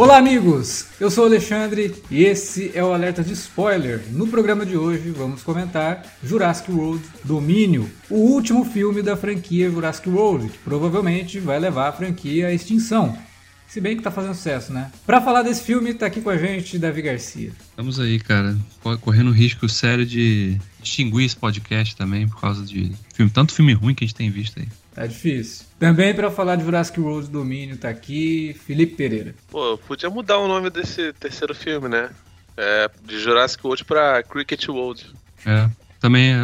Olá, amigos! Eu sou o Alexandre e esse é o Alerta de Spoiler. No programa de hoje vamos comentar Jurassic World Domínio, o último filme da franquia Jurassic World, que provavelmente vai levar a franquia à extinção. Se bem que tá fazendo sucesso, né? Pra falar desse filme, tá aqui com a gente Davi Garcia. Estamos aí, cara, correndo risco sério de extinguir esse podcast também por causa de filme, tanto filme ruim que a gente tem visto aí. Tá difícil. Também para falar de Jurassic World Domínio tá aqui Felipe Pereira. Pô, podia mudar o nome desse terceiro filme, né? É, de Jurassic World pra Cricket World. É, também.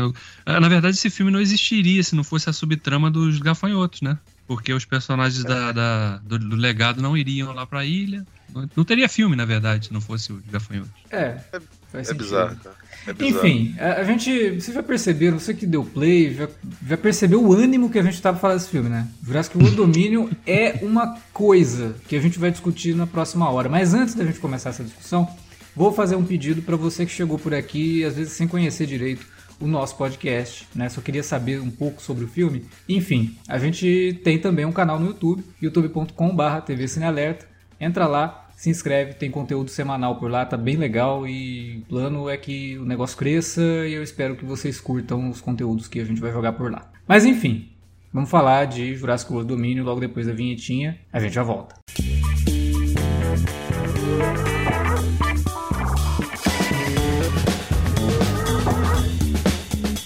É, na verdade, esse filme não existiria se não fosse a subtrama dos gafanhotos, né? Porque os personagens é. da, da do, do, legado não iriam lá pra ilha. Não teria filme, na verdade, se não fosse os gafanhotos. É, faz é, é bizarro, cara. É Enfim, a, a, gente. Vocês já perceberam, você que deu play, já, já percebeu o ânimo que a gente tava falando desse filme, né? Jurassic World Domínio é uma coisa que a gente vai discutir na próxima hora. Mas antes da gente começar essa discussão, vou fazer um pedido para você que chegou por aqui, às vezes sem conhecer direito o nosso podcast, né? Só queria saber um pouco sobre o filme. Enfim, a gente tem também um canal no YouTube, youtube.com/tv Cinealerta. Entra lá, se inscreve, tem conteúdo semanal por lá, tá bem legal e o plano é que o negócio cresça e eu espero que vocês curtam os conteúdos que a gente vai jogar por lá. Mas enfim, vamos falar de Jurassic World Domínio logo depois da vinhetinha, a gente já volta.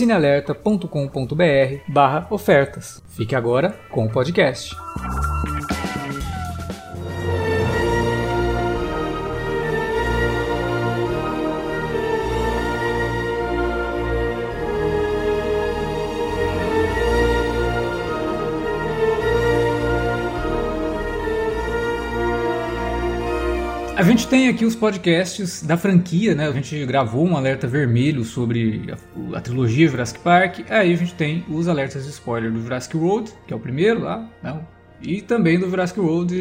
cinealerta.com.br ofertas. Fique agora com o podcast. A gente tem aqui os podcasts da franquia, né? A gente gravou um alerta vermelho sobre a, a, trilogia Jurassic Park. Aí a gente tem os alertas de spoiler do Jurassic World, que é o primeiro lá, não, e também do Jurassic World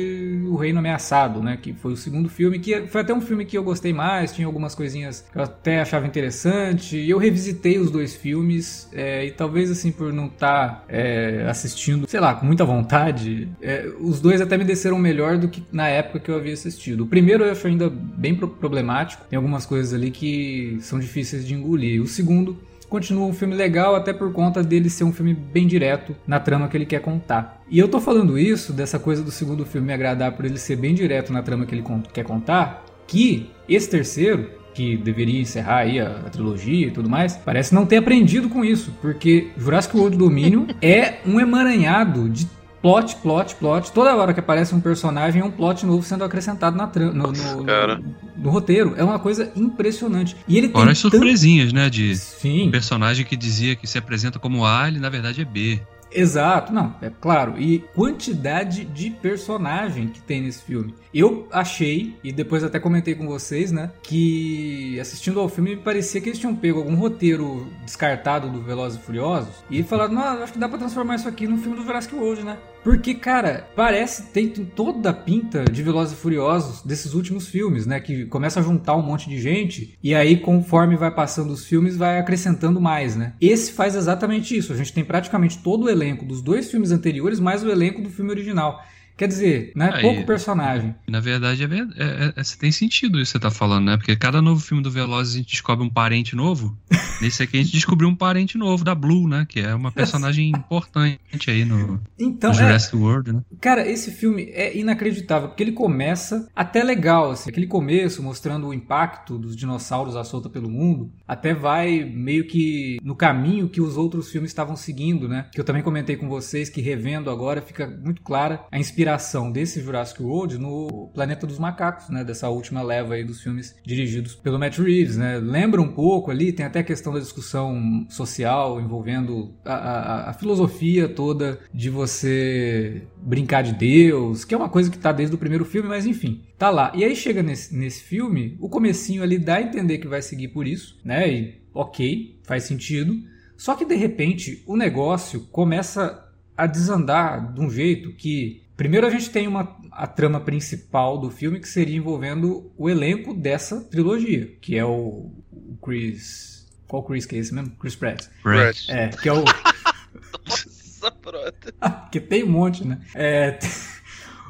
O Reino Ameaçado, né? Que foi o segundo filme, que foi até um filme que eu gostei mais, tinha algumas coisinhas que eu até achava interessante. E eu revisitei os dois filmes, é, e talvez assim, por não estar tá, é, assistindo, sei lá, com muita vontade, é, os dois até me desceram melhor do que na época que eu havia assistido. O primeiro eu ainda bem problemático, tem algumas coisas ali que são difíceis de engolir. O segundo continua um filme legal até por conta dele ser um filme bem direto na trama que ele quer contar. E eu tô falando isso, dessa coisa do segundo filme me agradar por ele ser bem direto na trama que ele quer contar, que esse terceiro, que deveria encerrar aí a, a, trilogia e tudo mais, parece não ter aprendido com isso, porque Jurassic World Dominion é um emaranhado de plot, plot, plot. Toda hora que aparece um personagem é um plot novo sendo acrescentado na no, no, no, no, roteiro. É uma coisa impressionante. E ele Fora tem as surpresinhas, né? De Sim. um personagem que dizia que se apresenta como A, ele na verdade é B. Exato, não, é claro. E quantidade de personagem que tem nesse filme. Eu achei, e depois até comentei com vocês, né, que assistindo ao filme me parecia que eles tinham pego algum roteiro descartado do Velozes e Furiosos e falaram, não, acho que dá pra transformar isso aqui num filme do Jurassic World, né? Porque, cara, parece tem toda a pinta de Velozes e Furiosos desses últimos filmes, né? Que começa a juntar um monte de gente e aí, conforme vai passando os filmes, vai acrescentando mais, né? Esse faz exatamente isso. A gente tem praticamente todo o elenco dos dois filmes anteriores, mais o elenco do filme original. Quer dizer, não é Aí- pouco personagem. Na verdade, é, é- é- é- tem sentido isso que você tá falando, né? Porque cada novo filme do Velozes a gente descobre um parente novo. Nesse aqui a gente descobriu um parente novo da Blue, né? Que é uma personagem importante aí no, Então, no é, Jurassic World, né? Cara, esse filme é inacreditável, porque ele começa até legal, assim, aquele começo mostrando o impacto dos dinossauros à solta pelo mundo, até vai meio que no caminho que os outros filmes estavam seguindo, né? Que eu também comentei com vocês que revendo agora fica muito clara a inspiração desse Jurassic World no Planeta dos Macacos, né? Dessa última leva aí dos filmes dirigidos pelo Matt Reeves, né? Lembra um pouco ali, tem até a questão da discussão social envolvendo a, a- a filosofia toda de você brincar de Deus, que é uma coisa que tá desde o primeiro filme, mas enfim, tá lá. E aí chega nesse, nesse filme, o comecinho ali dá a entender que vai seguir por isso, né? E ok, faz sentido. Só que de repente o negócio começa a desandar de um jeito que primeiro a gente tem uma a trama principal do filme que seria envolvendo o elenco dessa trilogia, que é o, o Chris, qual Chris que é esse mesmo? Chris Pratt. Brett. É, que é o Nossa, pronto. que tem um monte, né? É,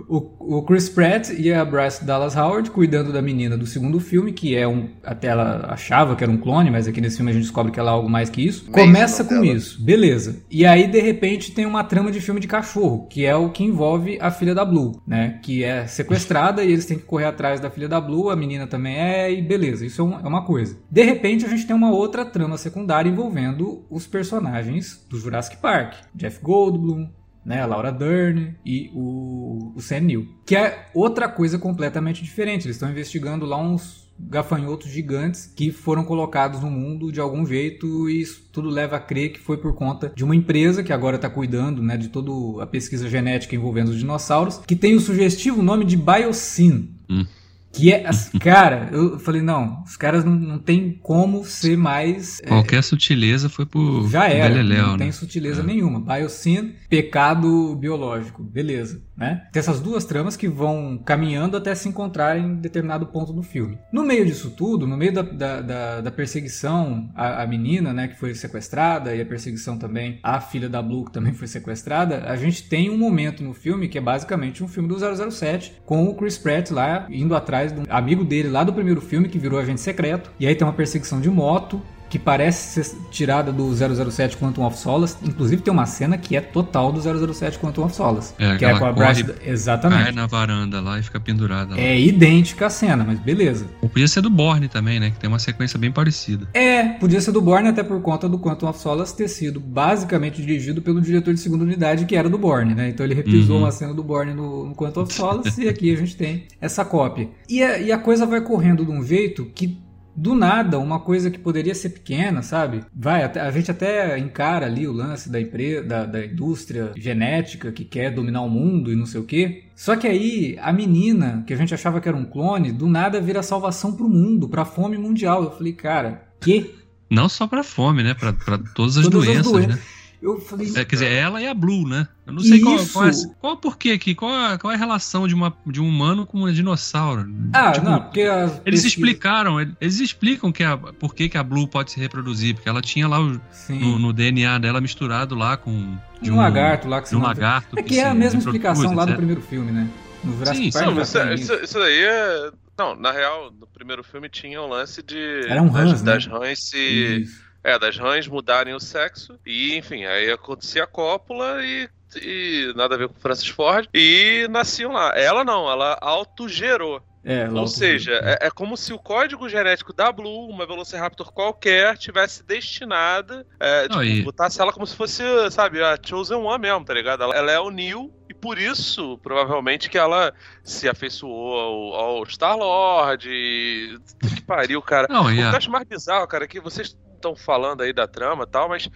o, o Chris Pratt e a Bryce Dallas Howard cuidando da menina do segundo filme, que é um. Até ela achava que era um clone, mas aqui nesse filme a gente descobre que ela é algo mais que isso. Começa com dela. isso, beleza. E aí, de repente, tem uma trama de filme de cachorro, que é o que envolve a filha da Blue, né? Que é sequestrada e eles têm que correr atrás da filha da Blue, a menina também é, e beleza, isso é, é uma coisa. De repente, a gente tem uma outra trama secundária envolvendo os personagens do Jurassic Park. Jeff Goldblum, né, a Laura Dern e o, o Sam Neill. Que é outra coisa completamente diferente. Eles estão investigando lá uns gafanhotos gigantes que foram colocados no mundo de algum jeito e isso tudo leva a crer que foi por conta de uma empresa que agora está cuidando né, de toda a pesquisa genética envolvendo os dinossauros, que tem o sugestivo nome de Biosyn. Hum. Que é, cara, eu falei, não, os caras não, não tem como ser mais é, Qualquer sutileza foi pro já era, Beleléu, não né? tem sutileza É. nenhuma. Biosyn, pecado biológico, beleza, né? Tem essas duas tramas que vão caminhando até se encontrarem em determinado ponto do filme. No meio disso tudo, no meio da, da, da- da perseguição à, à menina, né, que foi sequestrada, e a perseguição também à filha da Blue, que também foi sequestrada, a gente tem um momento no filme que é basicamente um filme do 007, com o Chris Pratt lá, indo atrás de um amigo dele lá do primeiro filme, que virou agente secreto, e aí tem uma perseguição de moto, que parece ser tirada do 007 Quantum of Solace. Inclusive tem uma cena que é total do 007 Quantum of Solace. É, que é com a Bryce... Cai Exatamente. na varanda lá e fica pendurada lá. É idêntica a cena, mas beleza. Ou podia ser do Borne também, né? Que tem uma sequência bem parecida. É, podia ser do Bourne até por conta do Quantum of Solace ter sido basicamente dirigido pelo diretor de segunda unidade que era do Bourne, né? Então ele reprisou Uhum. uma cena do Bourne no, no Quantum of Solace e aqui a gente tem essa cópia. E a, e a coisa vai correndo de um jeito que do nada, uma coisa que poderia ser pequena, sabe? Vai, a gente até encara ali o lance da empresa, da, da indústria genética que quer dominar o mundo e não sei o quê. Só que aí a menina, que a gente achava que era um clone, do nada vira salvação pro mundo, pra fome mundial. Eu falei, cara, que? Não só pra fome, né? Pra, pra todas as Todas as doenças, doen- né? Eu falei, É, quer dizer, ela e a Blue, né? Eu não sei qual, Isso. qual, é, qual é o porquê aqui, qual é, qual é a relação de, uma, de um humano com um dinossauro. ah, Tipo, não, porque as Eles pesquisas- explicaram, eles explicam que a, por que, que a Blue pode se reproduzir, porque ela tinha lá o- no, no DNA dela misturado lá com de um, lagarto lá que de se um lagarto. É que é a mesma explicação lá do primeiro filme, né? No Jurassic Sim, Park sim, Não, mas isso, isso, isso daí é. Não, na real, no primeiro filme tinha um lance de. Era um das, Hans, né? das rãs se. Isso. É, das rãs mudarem o sexo. E, enfim, aí acontecia a cópula e. e nada a ver com Francis Ford. E nasciam lá. Ela não, ela autogerou. É, lá Ou o- seja, é, é como se o código genético da Blue, uma Velociraptor qualquer, tivesse destinada. É, Não, tipo, e- botasse ela como se fosse, sabe, a Chosen One mesmo, tá ligado? Ela, ela é o Neo. E por isso, provavelmente, que ela se afeiçoou ao, ao Star-Lord. e- Que pariu, cara. Não, O que eu acho mais bizarro, cara, é que vocês estão falando aí da trama e tal, mas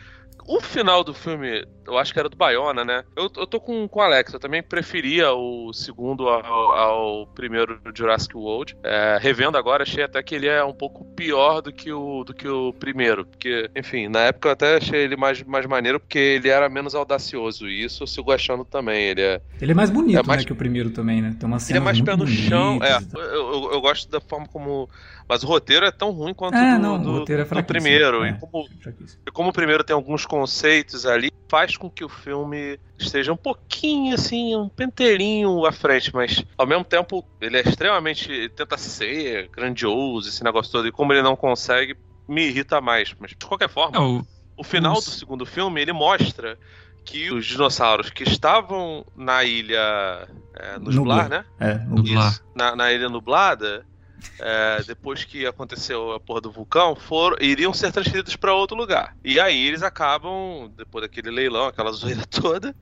o final do filme, eu acho que era do Bayona, né? Eu, eu tô com, com o Alex, eu também preferia o segundo ao, ao primeiro Jurassic World. É, revendo agora, achei até que ele é um pouco pior do que o, do que o primeiro. Porque, enfim, na época eu até achei ele mais, mais maneiro porque ele era menos audacioso. E isso eu sigo achando também. Ele é, Ele é mais bonito, É mais- né, que o primeiro também, né? Tem uma ele cena é mais pé no chão. É, bonitas. eu, eu- eu gosto da forma como. Mas o roteiro é tão ruim quanto É, do, não, do, o roteiro é do primeiro. É. E como Fraquíssimo. E como o primeiro tem alguns conceitos ali, faz com que o filme esteja um pouquinho assim, um penteirinho à frente, mas ao mesmo tempo ele é extremamente. ele tenta ser grandioso, esse negócio todo, e como ele não consegue, me irrita mais. Mas de qualquer forma, É, o- o final os- do segundo filme ele mostra que os dinossauros que estavam na ilha é, Nublar. Blar, né? É, no- Nublar. Isso, na, na ilha nublada, é, depois que aconteceu a porra do vulcão, foram, iriam ser transferidos para outro lugar. E aí eles acabam, depois daquele leilão, aquela zoeira toda,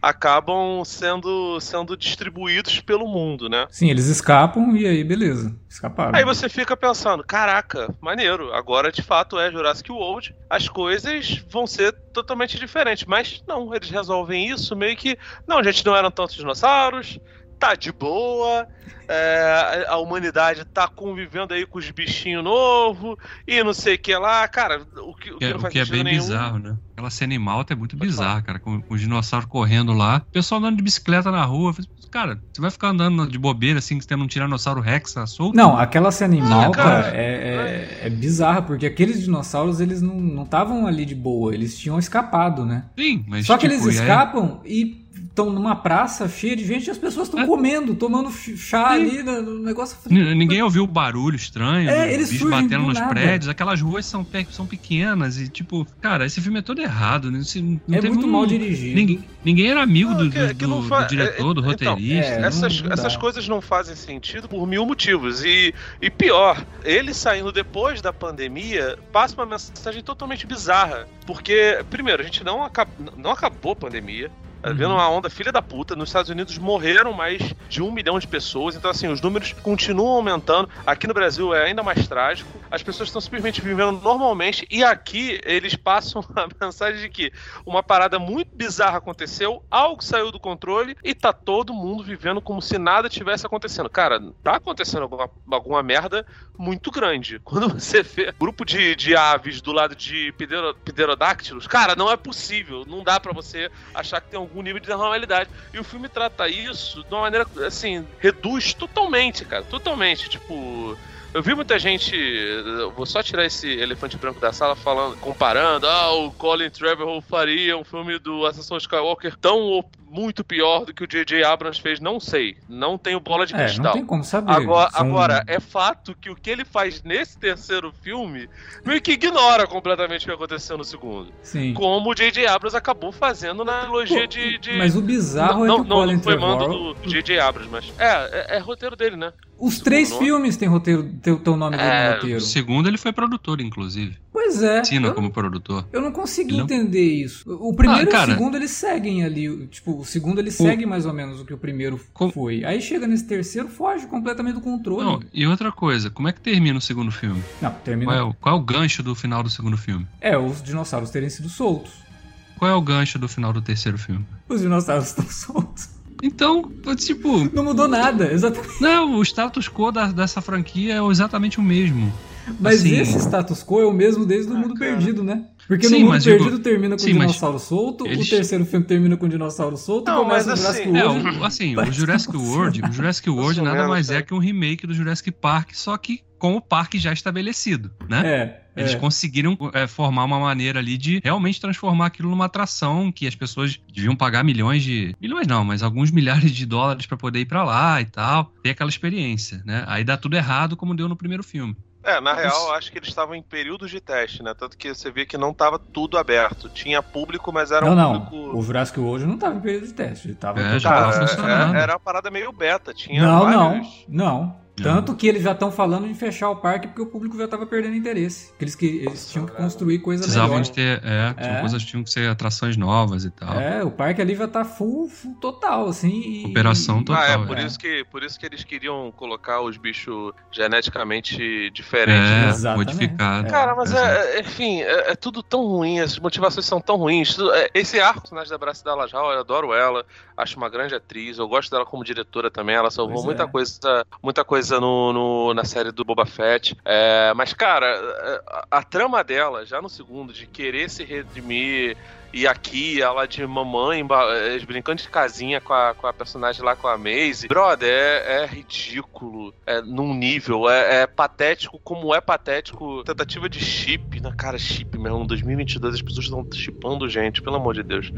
acabam sendo, sendo distribuídos pelo mundo, né? Sim, eles escapam e aí, beleza. Escaparam. Aí você fica pensando, caraca, maneiro, agora de fato é Jurassic World, as coisas vão ser totalmente diferentes. Mas não, eles resolvem isso meio que, não, gente, não eram tantos dinossauros, tá de boa, é, a humanidade tá convivendo aí com os bichinhos novos e não sei o que lá. Cara, o que, o que que é, não o que é sentido bem nenhum. bizarro, né? Aquela cena em Malta é muito Pode bizarra, cara, com, com os dinossauros correndo lá. O pessoal andando de bicicleta na rua. Cara, você vai ficar andando de bobeira assim, tendo um tiranossauro Rex solto? Não, aquela cena em Ah, Malta cara. é, é, é bizarra, porque aqueles dinossauros, eles não estavam ali de boa, eles tinham escapado, né? Sim, mas Só que tipo, eles e aí- escapam e estão numa praça cheia de gente e as pessoas estão É. comendo, tomando ch- chá Sim. ali no, no negócio. N- Ninguém ouviu o barulho estranho, É, do eles bicho batendo do nos nada. prédios, aquelas ruas são, pe- são pequenas e, tipo, cara, esse filme é todo errado, né? Esse- não É teve muito um- mal dirigido. Ninguém, ninguém era amigo do, Não, que- do- que não do- fa- do diretor, do é- então, roteirista. é, né? Essas, não dá. essas coisas não fazem sentido por mil motivos. E, e pior, ele saindo depois da pandemia passa uma mensagem totalmente bizarra. Porque, primeiro, a gente não, acab não acabou a pandemia. Tá vendo Uhum. uma onda filha da puta. Nos Estados Unidos morreram mais de um milhão de pessoas. Então, assim, os números continuam aumentando. Aqui no Brasil é ainda mais trágico. As pessoas estão simplesmente vivendo normalmente. E aqui eles passam a mensagem de que uma parada muito bizarra aconteceu, algo saiu do controle e tá todo mundo vivendo como se nada tivesse acontecendo. Cara, tá acontecendo alguma, alguma merda muito grande. Quando você vê grupo de, de aves do lado de pterodáctilos, cara, não é possível. Não dá pra você achar que tem algum nível de normalidade. E o filme trata isso de uma maneira, assim, reduz totalmente, cara. Totalmente. Tipo. Eu vi muita gente, vou só tirar esse elefante branco da sala falando, comparando, ah, o Colin Trevorrow faria um filme do Ascensão Skywalker tão muito pior do que o J.J. Abrams fez, não sei, não tenho bola de É, não cristal. tem como saber. Agora, São- agora, é fato que o que ele faz nesse terceiro filme meio que ignora completamente o que aconteceu no segundo. Sim. Como o J.J. Abrams acabou fazendo na trilogia Pô, de, de- Mas o bizarro não, é que o não, Colin não foi mando do do J.J. Abrams, mas. É, é, é roteiro dele, né? Os três nome. filmes têm roteiro, tem o teu nome dele É, no roteiro. Segundo, ele foi produtor, inclusive. Pois é. Eu, como produtor. eu não consegui não- entender isso. O primeiro Ah, e o cara. segundo eles seguem ali. o- Tipo, o segundo ele segue mais ou menos o que o primeiro Com- foi. Aí chega nesse terceiro, foge completamente do controle. Não, e outra coisa, como é que termina o segundo filme? Não, termina. Qual é, o, qual é o gancho do final do segundo filme? É, os dinossauros terem sido soltos. Qual é o gancho do final do terceiro filme? Os dinossauros estão soltos. Então, tipo, Não mudou nada, exatamente. não, o status quo da- dessa franquia é exatamente o mesmo. Mas Assim- esse status quo é o mesmo desde o Ah, Mundo cara. Perdido, né? Porque Sim, no Mundo mas digo- Perdido termina com sim, dinossauro solto, eles- o terceiro filme termina com o dinossauro solto, Não, começa mas o Jurassic assim- É, World. o, assim, o Jurassic não World, o Jurassic World Mais ou nada mais é é. que um remake do Jurassic Park, só que com o parque já estabelecido, né? É, Eles é. conseguiram é, formar uma maneira ali de realmente transformar aquilo numa atração que as pessoas deviam pagar milhões de. Milhões não, mas alguns milhares de dólares pra poder ir pra lá e tal. Ter aquela experiência, né? Aí dá tudo errado como deu no primeiro filme. É, na Isso. real, eu acho que eles estavam em períodos de teste, né? Tanto que você vê que não tava tudo aberto. Tinha público, mas era Não, um não. público. O Jurassic World não tava em período de teste. Ele tava É, já tava funcionando. era, era uma parada meio beta. Tinha Não, vários. não, não. Tanto que eles já estão falando em fechar o parque porque o público já tava perdendo interesse. Que eles, que, eles tinham que construir coisa Precisavam melhor. de ter. É, tinham É. coisas tinham que ser atrações novas e tal. É, o parque ali já tá full, full total, assim. e- Operação total. Ah, é, é. por, Isso que, por isso que eles queriam colocar os bichos geneticamente diferentes, É, né? Exatamente. modificado. Cara, mas Exato. é, enfim, é, é tudo tão ruim, as motivações são tão ruins. É, Esse arco, personagem da Braça da Lajal, eu adoro ela, acho uma grande atriz, eu gosto dela como diretora também, ela salvou Pois muita é. coisa, muita coisa no, no- na série do Boba Fett. É, mas, cara, a, a trama dela, já no segundo, de querer se redimir E aqui, ela de mamãe, eh, brincando de casinha com a, com a personagem lá, com a Maisie. Brother, é, é ridículo. É num nível, é, é, patético como é patético. Tentativa de chip, na cara, chip mesmo. Em 2022 as pessoas estão chipando gente, pelo amor de Deus.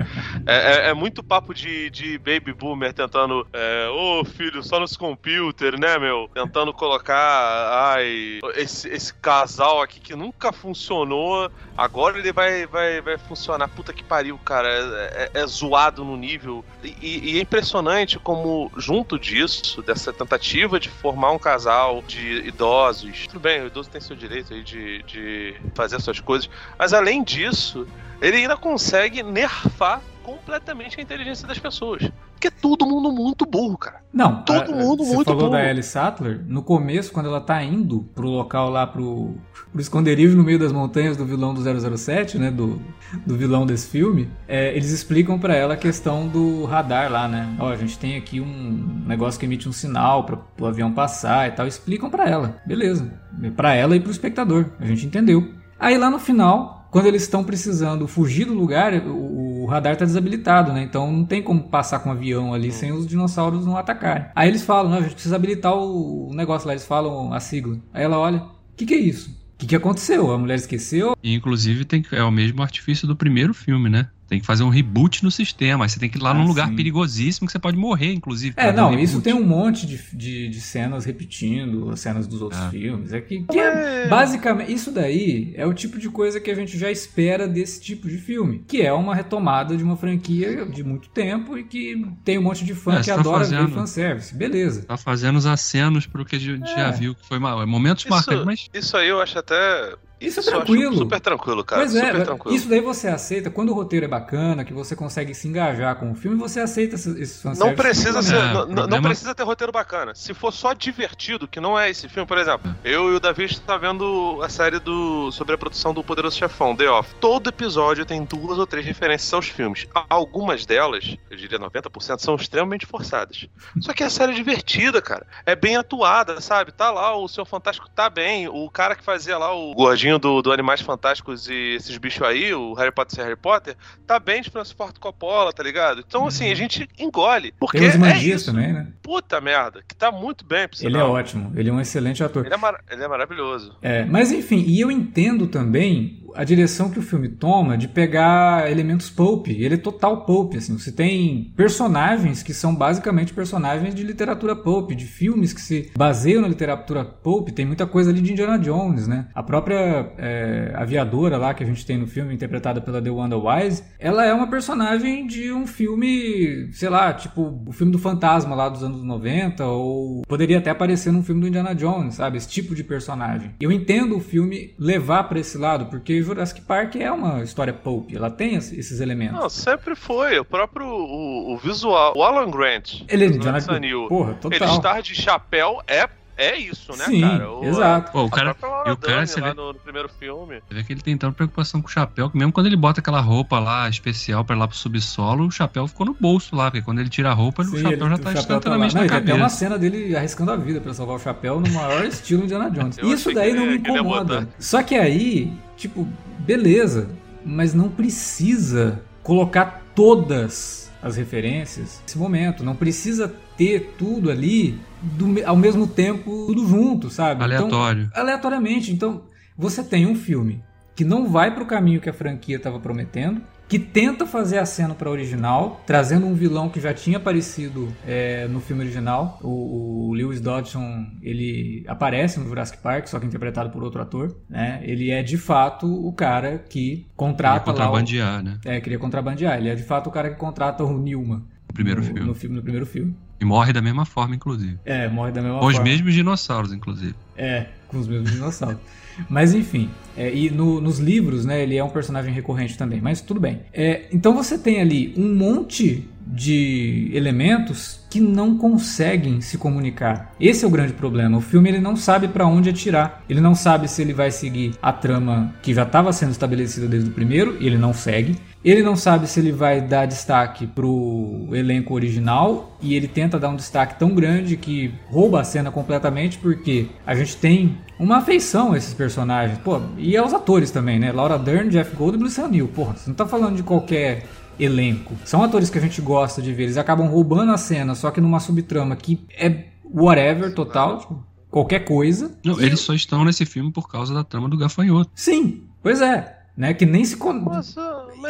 é, é, é, muito papo de, de baby boomer tentando, é, ô oh, filho, só nos computer, né, meu? Tentando colocar, ai, esse, esse casal aqui que nunca funcionou, agora ele vai, vai, vai funcionar. Puta que pariu, cara. É, é, é zoado no nível. E, e, é impressionante como, junto disso, dessa tentativa de formar um casal de idosos. Tudo bem, o idoso tem seu direito aí de, de fazer suas coisas. Mas além disso, ele ainda consegue nerfar completamente a inteligência das pessoas. Porque é todo mundo muito burro, cara. Não, todo a, mundo você muito falou burro. da Ellie Sattler, no começo, quando ela tá indo pro local lá, pro, pro esconderijo no meio das montanhas do vilão do 007, né, do, do vilão desse filme, é, eles explicam para ela a questão do radar lá, né. Ó, a gente tem aqui um negócio que emite um sinal para o avião passar e tal, explicam para ela. Beleza. para ela e pro espectador. A gente entendeu. Aí lá no final, quando eles estão precisando fugir do lugar, o, o radar está desabilitado, né? Então não tem como passar com um avião ali sem os dinossauros não atacarem. Aí eles falam, não, a gente precisa habilitar o negócio lá, eles falam a sigla. Aí ela olha, o que, que é isso? O que, que aconteceu? A mulher esqueceu? E, inclusive tem, é o mesmo artifício do primeiro filme, né? Tem que fazer um reboot no sistema. Você tem que ir lá ah, num lugar sim. perigosíssimo que você pode morrer, inclusive. É, não, um isso tem um monte de, de, de, cenas repetindo as cenas dos outros ah. filmes. É que, que é, basicamente, isso daí é o tipo de coisa que a gente já espera desse tipo de filme. Que é uma retomada de uma franquia de muito tempo e que tem um monte de fã é, que tá adora fazendo, ver fanservice. Beleza. Tá fazendo os acenos pro que a gente é. já viu que foi mal. É momentos isso, marcantes, mas. Isso aí eu acho até isso é tranquilo. Super tranquilo, cara. Pois é, super tranquilo. isso daí você aceita quando o roteiro é bacana, que você consegue se engajar com o filme, você aceita esses fanservice. Não precisa ser, é, não, problema... não, precisa ter roteiro bacana. Se for só divertido, que não é esse filme, por exemplo, eu e o Davi está vendo a série do sobre a produção do Poderoso Chefão, The Off. Todo episódio tem duas ou três referências aos filmes. Algumas delas, eu diria 90%, são extremamente forçadas. Só que a série é divertida, cara. É bem atuada, sabe? Tá lá, o seu Fantástico tá bem. O cara que fazia lá o gordinho do, do Animais Fantásticos e esses bichos aí, o Harry Potter e Harry Potter, tá bem de Francis Ford Coppola, tá ligado? Então, assim, uhum. a gente engole. Porque Tem os magias é também, né? Puta merda, que tá muito bem, Ele é ótimo, ele é um excelente ator. Ele é, mar... ele é maravilhoso. É, mas enfim, e eu entendo também a direção que o filme toma de pegar elementos pulp. Ele é total pulp, assim. Você tem personagens que são basicamente personagens de literatura pulp, de filmes que se baseiam na literatura pulp. Tem muita coisa ali de Indiana Jones, né? A própria é, aviadora lá que a gente tem no filme, interpretada pela The Wanda Wise, ela é uma personagem de um filme, sei lá, tipo o filme do Fantasma lá dos anos 90, ou poderia até aparecer num filme do Indiana Jones, sabe? Esse tipo de personagem. Eu entendo o filme levar para esse lado, porque Jurassic Park é uma história pulp, ela tem esses elementos. Não, sempre foi. O próprio o, o visual, o Alan Grant, ele é Jonathan porra, total. ele estar de chapéu é é isso, né, Sim, cara? O, exato. Pô, o cara, e o cara você vê, no, no, primeiro filme. Você vê que ele tem tanta preocupação com o chapéu, que mesmo quando ele bota aquela roupa lá especial pra ir lá pro subsolo, o chapéu ficou no bolso lá, porque quando ele tira a roupa, Sim, o chapéu ele, já tá instantaneamente tá na cabeça. Tem uma cena dele arriscando a vida pra salvar o chapéu no maior estilo Indiana Jones. Isso daí não me incomoda. Só que aí, tipo, beleza, mas não precisa colocar todas as referências nesse momento. Não precisa ter tudo ali do, ao mesmo tempo, tudo junto, sabe? Então, Aleatório. Então, aleatoriamente. Então, você tem um filme que não vai para o caminho que a franquia estava prometendo, que tenta fazer a cena para original, trazendo um vilão que já tinha aparecido é, no filme original. O, o, Lewis Dodson, ele aparece no Jurassic Park, só que interpretado por outro ator. Né? Ele é de fato o cara que contrata queria contrabandear, o, né? É, queria contrabandear. Ele é de fato o cara que contrata o Newman. No primeiro no, filme. No, filme. no primeiro filme. E morre da mesma forma, inclusive. É, morre da mesma com forma. Com os mesmos dinossauros, inclusive. É, com os mesmos dinossauros. Mas enfim, é, e no, nos livros, né, ele é um personagem recorrente também, mas tudo bem. É, então você tem ali um monte de elementos que não conseguem se comunicar. Esse é o grande problema. O filme ele não sabe para onde atirar. Ele não sabe se ele vai seguir a trama que já estava sendo estabelecida desde o primeiro, e ele não segue. Ele não sabe se ele vai dar destaque pro elenco original e ele tenta dar um destaque tão grande que rouba a cena completamente porque a gente tem uma afeição a esses personagens. Pô, e aos atores também, né? Laura Dern, Jeff Goldblum e Sam Neill. Porra, você não tá falando de qualquer elenco. São atores que a gente gosta de ver. Eles acabam roubando a cena, só que numa subtrama que é whatever total, tipo, qualquer coisa. Não, eles só estão nesse filme por causa da trama do gafanhoto. Sim, pois é. Né, que nem se. Con... Nossa,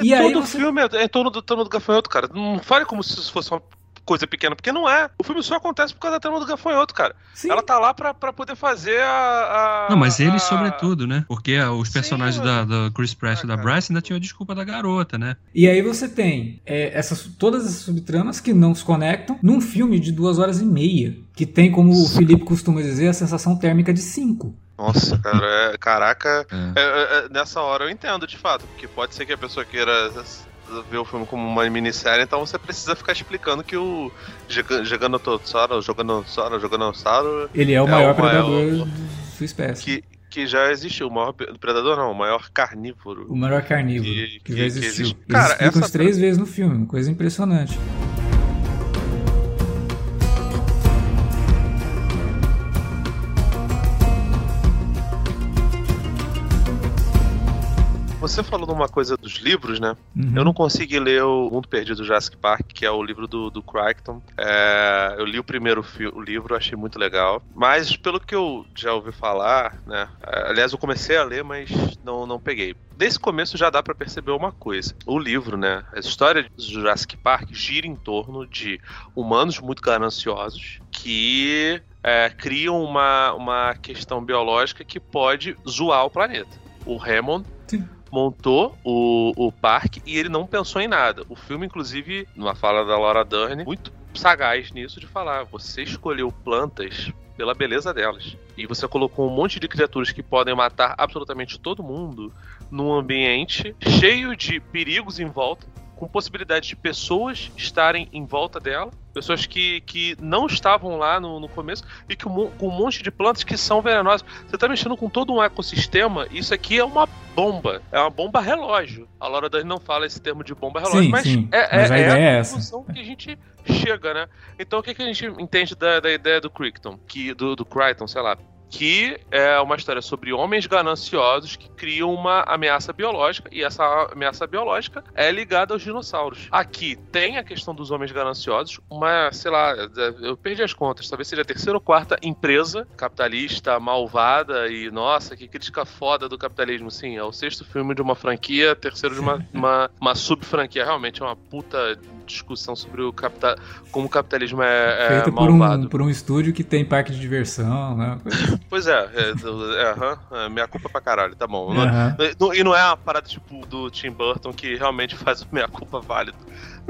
E todo aí você- filme é em torno do trama do gafanhoto, cara. Não fale como se isso fosse uma coisa pequena, porque não é. O filme só acontece por causa da trama do gafanhoto, cara. Sim. Ela tá lá pra, pra poder fazer a. a- Não, mas eles a- sobretudo, né? Porque ah, os Sim, personagens da, da Chris Pratt e da Ah, cara. Bryce ainda tinham a desculpa da garota, né? E aí você tem é, essas, todas essas subtramas que não se conectam num filme de duas horas e meia, que tem, como o Felipe costuma dizer, a sensação térmica de cinco. Nossa, cara, é- caraca. É. É, é, é, nessa hora eu entendo, de fato, porque pode ser que a pessoa queira ver o filme como uma minissérie, então você precisa ficar explicando que o Giga- Giganotosauro, Joganosauro, Joganosauro, Ele é o É maior o maior- predador de sua espécie. que, que já existiu, o maior predador não, o maior carnívoro. O maior carnívoro Que- que, que- já que existiu. existe. Eles Cara, explicam essa três vezes no filme, coisa impressionante. Você falou de uma coisa dos livros, né? Uhum. Eu não consegui ler o Mundo Perdido do Jurassic Park, que é o livro do, do Crichton. É, eu li o primeiro o livro, achei muito legal. Mas pelo que eu já ouvi falar, né? é, Aliás, eu comecei a ler, mas não, não peguei. Desse começo já dá pra perceber uma coisa. O livro, né? A história do Jurassic Park gira em torno de humanos muito gananciosos que é, criam uma, uma questão biológica que pode zoar o planeta. O Hammond. Montou o, o parque e ele não pensou em nada. O filme, inclusive, numa fala da Laura Dern, muito sagaz nisso de falar: você escolheu plantas pela beleza delas. E você colocou um monte de criaturas que podem matar absolutamente todo mundo num ambiente cheio de perigos em volta. Com possibilidade de pessoas estarem em volta dela, pessoas que, que não estavam lá no, no começo, e que com um monte de plantas que são venenosas. Você está mexendo com todo um ecossistema, isso aqui é uma bomba. É uma bomba relógio. A Laura Dern não fala esse termo de bomba relógio, Sim, mas, sim. É, Mas a é, é a essa. conclusão que a gente chega, né? Então o que, que a gente entende da, da ideia do Crichton? Que, do, do Crichton, sei lá. Que é uma história sobre homens gananciosos que criam uma ameaça biológica e essa ameaça biológica é ligada aos dinossauros. Aqui tem a questão dos homens gananciosos, uma, sei lá, eu perdi as contas, talvez seja a terceira ou quarta empresa capitalista malvada e nossa, que crítica foda do capitalismo. Sim, é o sexto filme de uma franquia, terceiro de uma, uma, uma sub-franquia. Realmente é uma puta discussão sobre o capital, como o capitalismo é, é Feito por malvado. um, por um estúdio que tem parque de diversão, né? Pois é, é, é, é, minha culpa pra caralho, tá bom. Aham. não- e não é uma parada tipo do Tim Burton que realmente faz o minha culpa válido.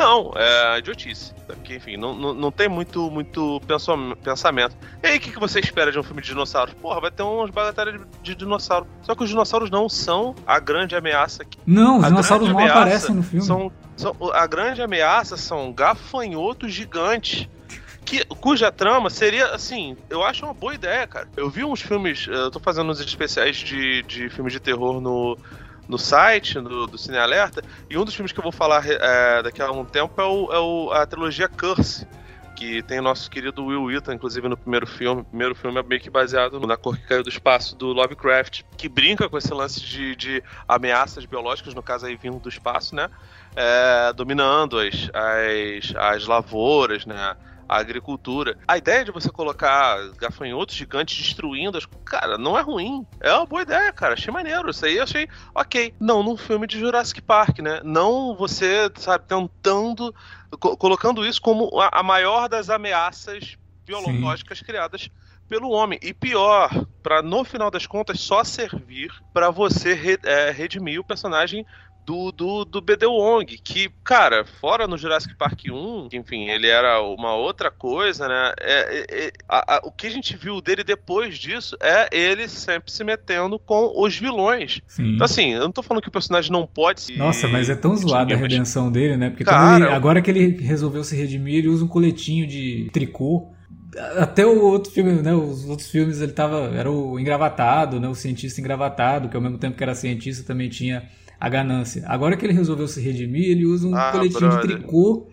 Não, é idiotice. Porque, enfim, não, não, não tem muito, muito pensamento. E aí, o que, que você espera de um filme de dinossauros? Porra, vai ter umas bagatelhas de, de dinossauro. Só que os dinossauros não são a grande ameaça que Não, os A dinossauros ameaça aparecem no filme. são, são- a grande ameaça são gafanhotos gigantes. Que, cuja trama seria, assim, eu acho uma boa ideia, cara. Eu vi uns filmes, eu tô fazendo uns especiais de, de filmes de terror no, no site do, do Cine Alerta, e um dos filmes que eu vou falar eh, daqui a um tempo é, o, é o- a trilogia Curse. Que tem o nosso querido Will Wheaton, inclusive no primeiro filme. O primeiro filme é meio que baseado na cor que caiu do espaço do Lovecraft, que brinca com esse lance de, de ameaças biológicas, no caso aí vindo do espaço, né? É, dominando as, as, as lavouras, né? A agricultura. A ideia de você colocar gafanhotos gigantes destruindo as. Cara, não é ruim. É uma boa ideia, cara. Achei maneiro. Isso aí eu achei ok. Não num filme de Jurassic Park, né? Não você, sabe, tentando. co- colocando isso como a, a maior das ameaças biológicas criadas pelo homem. E pior, para no final das contas só servir para você re- é, redimir o personagem do, do, do BD Wong, que, cara, fora no Jurassic Park 1, que, enfim, ele era uma outra coisa, né? É, é, é, a- a- o que a gente viu dele depois disso é ele sempre se metendo com os vilões. Sim. Então, assim, eu não tô falando que o personagem não pode se. Nossa, mas é tão zoada a Mas- redenção dele, né? Porque Cara, ele- agora que ele resolveu se redimir, ele usa um coletinho de tricô. Até o outro filme, né? Os outros filmes ele tava. Era o engravatado, né? O cientista engravatado, que ao mesmo tempo que era cientista também tinha a ganância. Agora que ele resolveu se redimir, ele usa um Ah, coletinho brother. de tricô.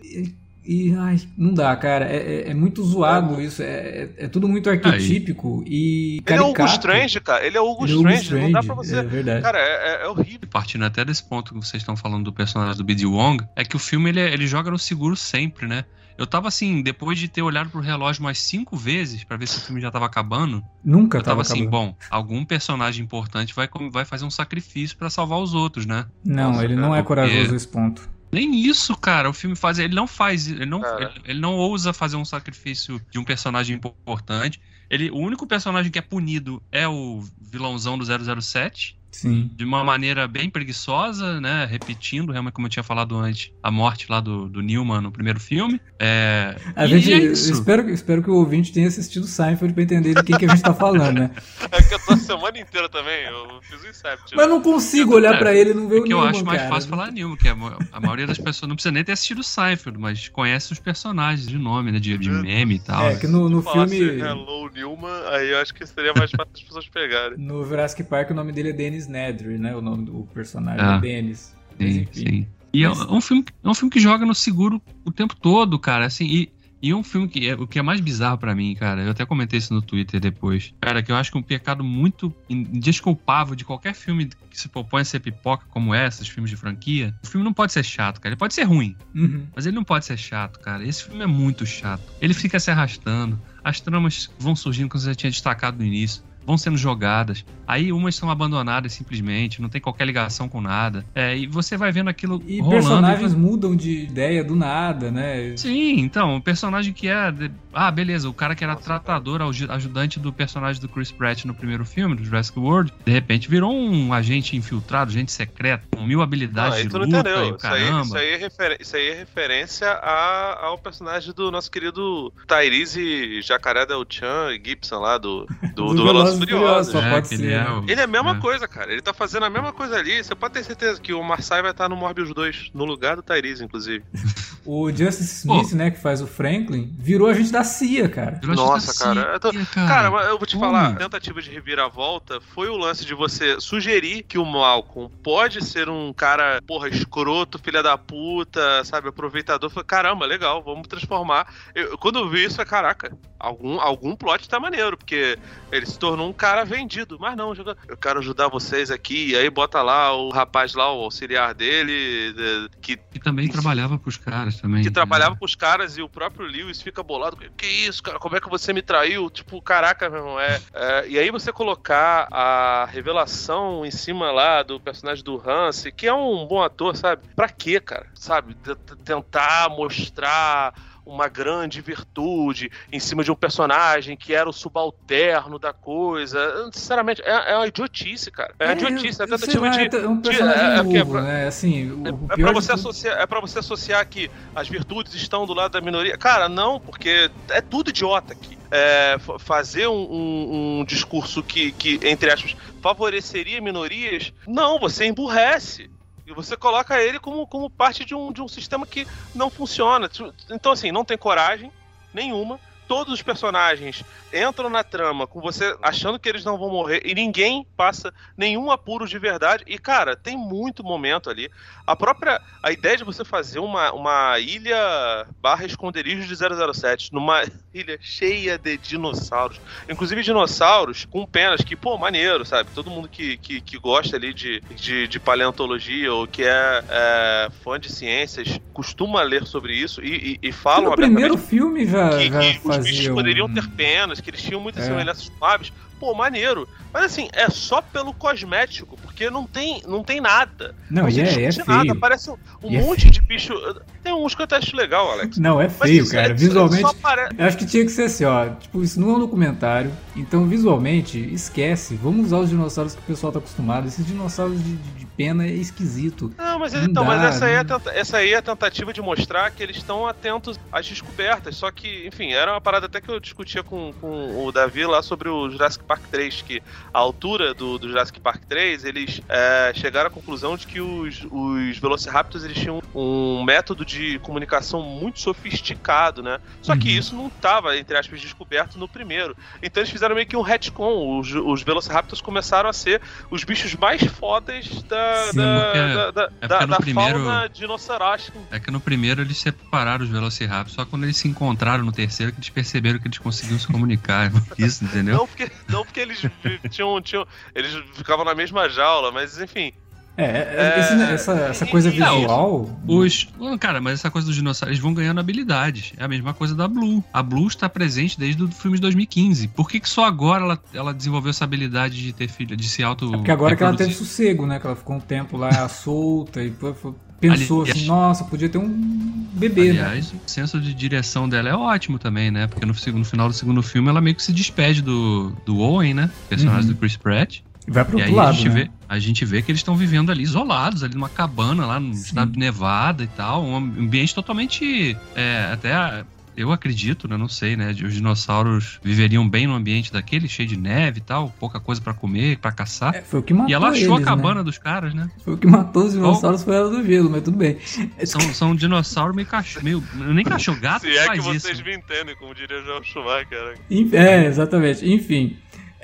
E ai, não dá, cara. É, é, é muito zoado isso. É, é, é tudo muito arquetípico e Ele é Hugo caricato. Strange, cara. Ele é Hugo Ele é Hugo Strange. Não dá pra Strange, você. é verdade. Cara, é, é- é horrível. E partindo até desse ponto que vocês estão falando do personagem do B.D. Wong, é que o filme ele, ele joga no seguro sempre, né? Eu tava assim, depois de ter olhado pro relógio mais cinco vezes pra ver se o filme já tava acabando, Nunca eu tava tava assim, acabando. bom, algum personagem importante vai, vai fazer um sacrifício pra salvar os outros, né? Não, Nossa, ele cara, não é porque- corajoso esse ponto. Nem isso, cara, o filme faz, ele não faz, ele não, ele, ele não ousa fazer um sacrifício de um personagem importante. Ele, o único personagem que é punido é o vilãozão do 007, Sim. de uma maneira bem preguiçosa, né? Repetindo, realmente, como eu tinha falado antes, a morte lá do, do Newman no primeiro filme. É, A e gente, é espero, espero que o ouvinte tenha assistido Seinfeld pra entender de quem que a gente tá falando, né? É que eu tô a semana inteira também. Eu fiz o Incept. Mas eu não consigo olhar pra ele e não ver É o que eu acho mais cara. fácil falar Newman, que a, a maioria das pessoas não precisa nem ter assistido Seinfeld, mas conhece os personagens de nome, né? De, de meme e tal. É, que no, no filme. Hello Newman, aí eu acho que seria mais fácil as pessoas pegarem. No Jurassic Park o nome dele é Dennis Nedry, né? O nome do personagem Ah. é Dennis. Sim, sim. E é, Mas- um filme, é um filme que joga no seguro o tempo todo, cara. Assim, e, e um filme que é o que é mais bizarro pra mim, cara. Eu até comentei isso no Twitter depois. Cara, que eu acho que é um pecado muito indesculpável de qualquer filme que se propõe a ser pipoca como essa, esses filmes de franquia. O filme não pode ser chato, cara. Ele pode ser ruim, Uhum. mas ele não pode ser chato, cara. Esse filme é muito chato. Ele fica se arrastando. As tramas vão surgindo, como você já tinha destacado no início. Vão sendo jogadas. Aí umas são abandonadas simplesmente, não tem qualquer ligação com nada. É, e você vai vendo aquilo E rolando. personagens mudam de ideia do nada, né? Sim, então, o personagem que é. de- Ah, beleza, o cara que era tratador, aju- ajudante do personagem do Chris Pratt no primeiro filme, do Jurassic World, de repente virou um agente infiltrado, agente secreto, com mil Não, habilidades aí de não luta e entendeu. o Isso aí, caramba. isso, aí é refer- isso aí é referência a- ao personagem do nosso querido Tyrese Jacaré Del Chan e Gibson lá do, do, do Velozes Furiosos. só É, pode ser. ele é né? o- Ele é a mesma É. coisa, cara. Ele tá fazendo a mesma coisa ali. Você pode ter certeza que o Marseille vai estar no Morbius 2, no lugar do Tyrese, inclusive. O Justice Smith, né, que faz o Franklin, virou agente da CIA, cara. Virou Nossa, cara, eu tô- CIA, Cara, mas eu vou te como? falar, a tentativa de reviravolta foi o lance de você sugerir que o Malcolm pode ser um cara, porra, escroto, filha da puta, sabe, aproveitador. Falei, caramba, legal, vamos transformar. Eu- quando eu vi isso, eu falei, caraca, algum, algum plot tá maneiro, porque ele se tornou um cara vendido. Mas não, eu quero ajudar vocês aqui, e aí bota lá o rapaz lá, o auxiliar dele, de- que Que também trabalhava pros caras também. que né? trabalhava com os caras e o próprio Lewis fica bolado. Que isso, cara? Como é que você me traiu? Tipo, caraca, meu irmão. É, é, e aí você colocar a revelação em cima lá do personagem do Hansi, que é um bom ator, sabe? Pra quê, cara? Sabe? Tentar mostrar uma grande virtude em cima de um personagem que era o subalterno da coisa. Sinceramente, é, é uma idiotice, cara. É uma idiotice, é tentativa lá, de. é um de- personagem é- é é novo, né? Assim, o, é pra, você tudo- associar, é pra você associar que as virtudes estão do lado da minoria. Cara, não, porque é tudo idiota aqui. É, fa- fazer um, um- um discurso que, que, entre aspas, favoreceria minorias, não, você emburrece. E você coloca ele como, como parte de um, de um sistema que não funciona. Então, assim, não tem coragem nenhuma. Todos os personagens entram na trama com você achando que eles não vão morrer e ninguém passa nenhum apuro de verdade. E, cara, tem muito momento ali. A própria. A ideia de você fazer uma, uma ilha barra esconderijo de 007 numa ilha cheia de dinossauros. Inclusive dinossauros com penas, que, pô, maneiro, sabe? Todo mundo que, que, que gosta ali de, de, de paleontologia ou que é, é fã de ciências costuma ler sobre isso e, e, e falam no primeiro filme já, que, já que os fazia bichos poderiam ter penas, que eles tinham muitas É. semelhanças com aves. Pô, maneiro. Mas assim, é só pelo cosmético, porque não tem, não tem nada. Não, e se é, é feio. nada, parece um, um é monte de bicho. Tem uns que eu até acho legal, Alex. Não, é Mas feio, isso- cara. isso- Visualmente, eu acho que tinha que ser assim, ó. Tipo, isso não é um documentário. Então, visualmente, esquece. Vamos usar os dinossauros que o pessoal tá acostumado. Esses dinossauros de, de- de pena é esquisito. Não, mas Não então, mas dá, essa aí, é a não- tenta- essa aí é a tentativa de mostrar que eles estão atentos às descobertas. Só que, enfim, era uma parada até que eu discutia com, com o Davi lá sobre o Jurassic Park 3, que a altura do, do Jurassic Park 3, eles é, chegaram à conclusão de que os, os Velociraptors eles tinham um método de comunicação muito sofisticado, né? Só que Uhum. isso não estava, entre aspas, descoberto no primeiro. Então eles fizeram meio que um retcon. Os, os Velociraptors começaram a ser os bichos mais fodas da, Sim, da, porque- da, da, é da, da primeiro- fauna dinossaurástica. É que no primeiro eles separaram os Velociraptors, só quando eles se encontraram no terceiro que eles perceberam que eles conseguiam se comunicar. Isso, entendeu? Não porque, não porque eles tinham, tinham. Eles ficavam na mesma jaula, mas enfim. É, É, esse- essa, essa coisa não, visual. Os. Cara, mas essa coisa dos dinossauros, eles vão ganhando habilidades. É a mesma coisa da Blue. A Blue está presente desde o filme de 2015. Por que, que só agora ela, ela desenvolveu essa habilidade de ter filho, de se auto. É porque agora que ela teve sossego, né? Que ela ficou um tempo lá solta e pô, pô, pensou Aliás- assim, nossa, podia ter um bebê, né? Aliás, o senso de direção dela é ótimo também, né? Porque no, no final do segundo filme ela meio que se despede do, do Owen, né? Personagem Uhum. do Chris Pratt. Vai pro E outro aí a lado, gente, né? vê, a gente vê que eles estão vivendo ali isolados, ali numa cabana, lá no Sim. estado de Nevada e tal. Um ambiente totalmente. é, até. Eu acredito, né? Não sei, né? Os dinossauros viveriam bem no ambiente daquele, cheio de neve e tal, pouca coisa pra comer, pra caçar. É, foi o que matou e ela achou eles, a né? cabana dos caras, né? Foi o que matou os dinossauros, foi ela do gelo, mas tudo bem. São, são dinossauros meio cachorro. Meio, nem cachorro, gato Se é que vocês isso. me entendem, como diria João Schumacher. né? É, exatamente. Enfim.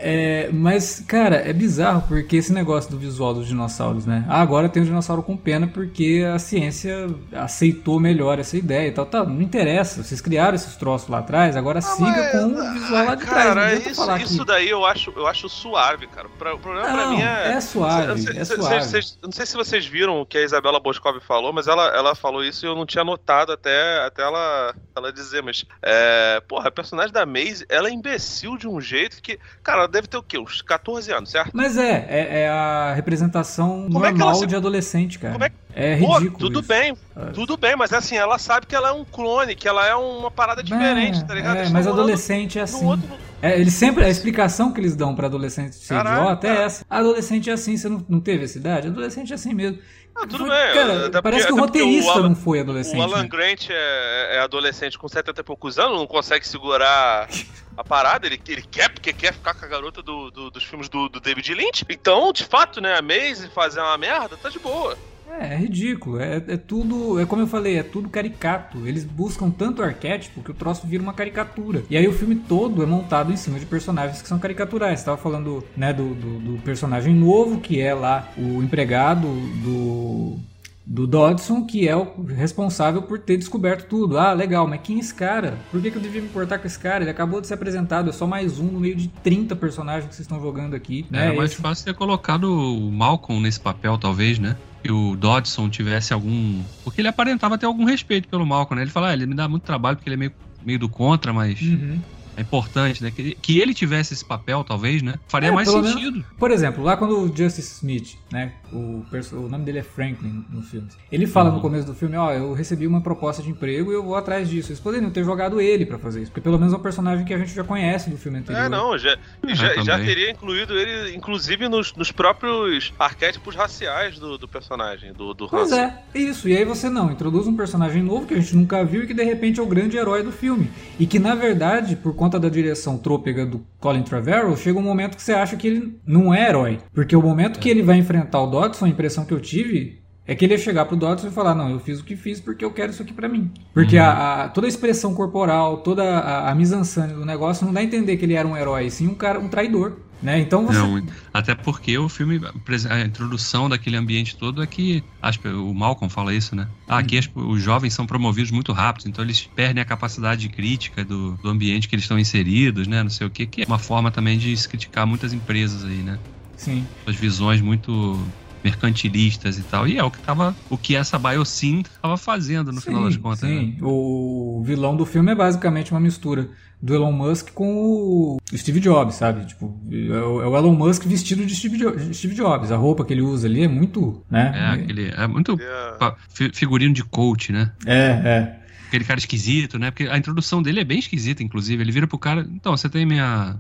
É, mas, cara, é bizarro porque esse negócio do visual dos dinossauros, né? Ah, agora tem um dinossauro com pena porque a ciência aceitou melhor essa ideia e tal. Tá, não interessa. Vocês criaram esses troços lá atrás, agora siga mas, com o visual lá de trás. Não Cara, isso, isso que... daí eu acho, eu acho suave, cara. Pra- O problema pra Não, mim é. é suave, sei- é cê- suave. cê- não sei se vocês viram o que a Isabela Boscov falou, mas ela, ela falou isso e eu não tinha notado até, até ela, ela dizer. Mas, é, porra, a personagem da Maisie, ela é imbecil de um jeito que. Cara, deve ter o quê? Uns 14 anos, certo? Mas é, é, é a representação Como é que normal ela se- de adolescente, cara. Como é É Pô, ridículo. tudo isso. bem, É. tudo bem, mas assim, ela sabe que ela é um clone, que ela é uma parada diferente, É, tá ligado? É, mas adolescente é assim. outro- É, eles sempre, a explicação que eles dão pra adolescente ser Caralho, idiota é essa. Adolescente é assim, você não, não teve essa idade? Adolescente é assim mesmo. Ah, tudo Foi- bem. Cara, até parece porque- que o porque roteirista Alan- não foi adolescente. O Alan né? Grant é, é adolescente com 70 e poucos anos, não consegue segurar a parada, ele, ele quer porque quer ficar com a garota do, do- dos filmes do, do David Lynch. Então, de fato, né, a Maisie fazer uma merda, tá de boa. É, é ridículo. É, é tudo. É como eu falei, é tudo caricato. Eles buscam tanto arquétipo que o troço vira uma caricatura. E aí o filme todo é montado em cima de personagens que são caricaturais. Você tava falando, né, do, do, do personagem novo, que é lá o empregado do. Do Dodson, que é o responsável por ter descoberto tudo. Ah, legal, mas quem é esse cara? Por que, que eu devia me importar com esse cara? Ele acabou de ser apresentado, é só mais um no meio de 30 personagens que vocês estão jogando aqui. né? Era mais Esse- fácil ter colocado o Malcolm nesse papel, talvez, né? Que o Dodson tivesse algum. Porque ele aparentava ter algum respeito pelo Malcolm, né? Ele fala, ah, ele me dá muito trabalho porque ele é meio, meio do contra, mas Uhum. É importante, né? Que, que ele tivesse esse papel, talvez, né? Faria É, mais sentido. Por exemplo, lá quando o Justice Smith, né, o, o nome dele é Franklin no filme, ele fala Uhum. no começo do filme, ó, eu recebi uma proposta de emprego e eu vou atrás disso. Eles poderiam ter jogado ele pra fazer isso, porque pelo menos é um personagem que a gente já conhece do filme anterior. É, não, já, Ah, já, teria incluído ele, inclusive, nos, nos próprios arquétipos raciais do, do personagem, do, do Pois Hanson. é, isso. E aí você não, introduz um personagem novo que a gente nunca viu e que de repente é o grande herói do filme. E que na verdade, por conta da direção trôpega do Colin Trevorrow, chega um momento que você acha que ele não é herói. Porque o momento que ele vai enfrentar o Dodson, a impressão que eu tive é que ele ia chegar pro Dodson e falar: Não, eu fiz o que fiz porque eu quero isso aqui pra mim. Porque a, a- toda a expressão corporal, toda a, a mise-en-scène do negócio não dá a entender que ele era um herói, sim um cara, um traidor. Né? Então você. Não, até porque o filme, a introdução daquele ambiente todo é que, acho que o Malcolm fala isso, né? Ah, aqui as- os jovens são promovidos muito rápido, então eles perdem a capacidade crítica do, do ambiente que eles estão inseridos, né? Não sei o que, que é uma forma também de se criticar muitas empresas aí, né? Sim. As visões muito mercantilistas e tal. E é o que tava, o que essa Biosyn tava fazendo no final das contas. né? Sim, o vilão do filme é basicamente uma mistura do Elon Musk com o Steve Jobs, sabe? Tipo, é o é Elon Musk vestido de Steve, Jobs. A roupa que ele usa ali é muito, É, né? aquele, é muito É. figurino de coach, né? É, é. Aquele cara esquisito, né? Porque a introdução dele é bem esquisita, inclusive. Ele vira pro cara, então, você tem minha.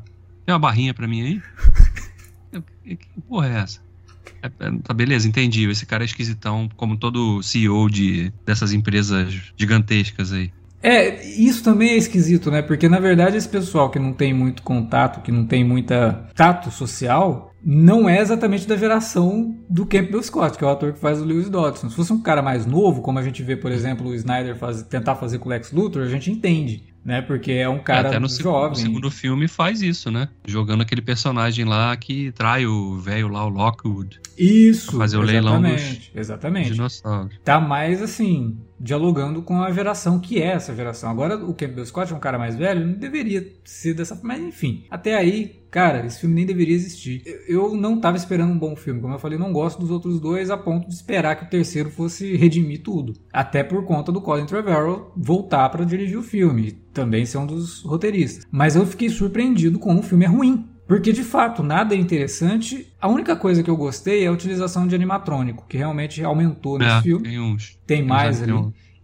Tem uma barrinha pra mim aí? Que porra é essa? É, é, tá, beleza, entendi. Esse cara é esquisitão, como todo CEO de, dessas empresas gigantescas aí. É, isso também é esquisito, né? Porque na verdade esse pessoal que não tem muito contato, que não tem muita tato social, não é exatamente da geração do Campbell Scott, que é o ator que faz o Lewis Dodson. Se fosse um cara mais novo, como a gente vê, por exemplo, o Snyder faz, tentar fazer com o Lex Luthor, a gente entende né? Porque é um cara Até no jovem. Segundo, segundo filme faz isso, né? Jogando aquele personagem lá que trai o velho lá, o Lockwood. Isso. Pra fazer o leilão dos exatamente. dinossauros. Tá mais assim, dialogando com a geração que é essa geração. Agora o Campbell Scott é um cara mais velho, não deveria ser dessa forma, mas enfim. Até aí, cara, esse filme nem deveria existir. Eu não tava esperando um bom filme, como eu falei, não gosto dos outros dois a ponto de esperar que o terceiro fosse redimir tudo. Até por conta do Colin Trevorrow voltar para dirigir o filme, também ser um dos roteiristas. Mas eu fiquei surpreendido como o filme é ruim. Porque de fato nada é interessante. A única coisa que eu gostei é a utilização de animatrônico, que realmente aumentou nesse É, filme. tem uns. Tem mais ali.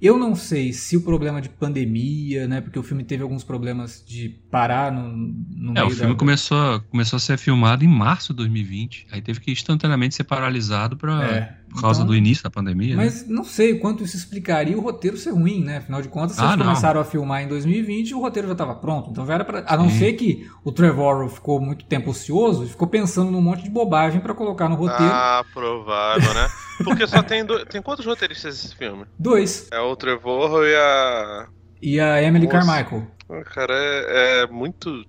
Eu não sei se o problema de pandemia, né? Porque o filme teve alguns problemas de parar no, no É, meio o filme da... começou, começou a ser filmado em março de 2020. Aí teve que instantaneamente ser paralisado pra, É, por causa então- do início da pandemia. né? Mas não sei quanto isso explicaria o roteiro ser ruim, né? Afinal de contas, se Ah, eles não. começaram a filmar em 2020 e o roteiro já estava pronto. Então já era pra... A não Sim. ser que o Trevorrow ficou muito tempo ocioso e ficou pensando num monte de bobagem pra colocar no roteiro. Ah, provável, né? Porque só tem. Do... Tem quantos roteiristas esse filme? Dois. É o Trevor e a. E a Emily Nossa. Carmichael. Cara, é, é muito.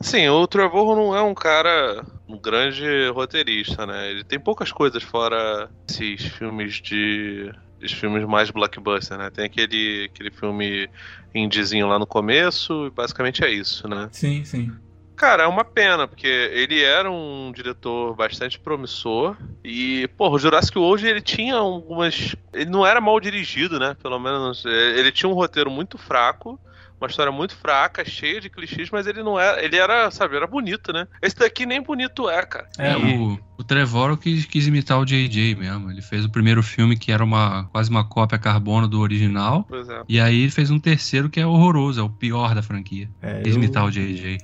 Sim, o Trevor não é um cara, um grande roteirista, né? Ele tem poucas coisas fora esses filmes de. Os filmes mais blockbuster, né? Tem aquele, aquele filme indiezinho lá no começo, e basicamente é isso, né? Sim, sim. Cara, é uma pena, porque ele era um diretor bastante promissor. E, porra, o Jurassic World ele tinha algumas. Ele não era mal dirigido, né? Pelo menos. eh, Ele tinha um roteiro muito fraco. Uma história muito fraca, cheia de clichês, mas ele não era. Ele era, sabe, era bonito, né? Esse daqui nem bonito é, cara. É, É, o, o Trevor quis, quis imitar o JJ mesmo. Ele fez o primeiro filme que era uma quase uma cópia carbono do original. Pois é. E aí ele fez um terceiro que é horroroso, é o pior da franquia. É, Quis eu- imitar o JJ.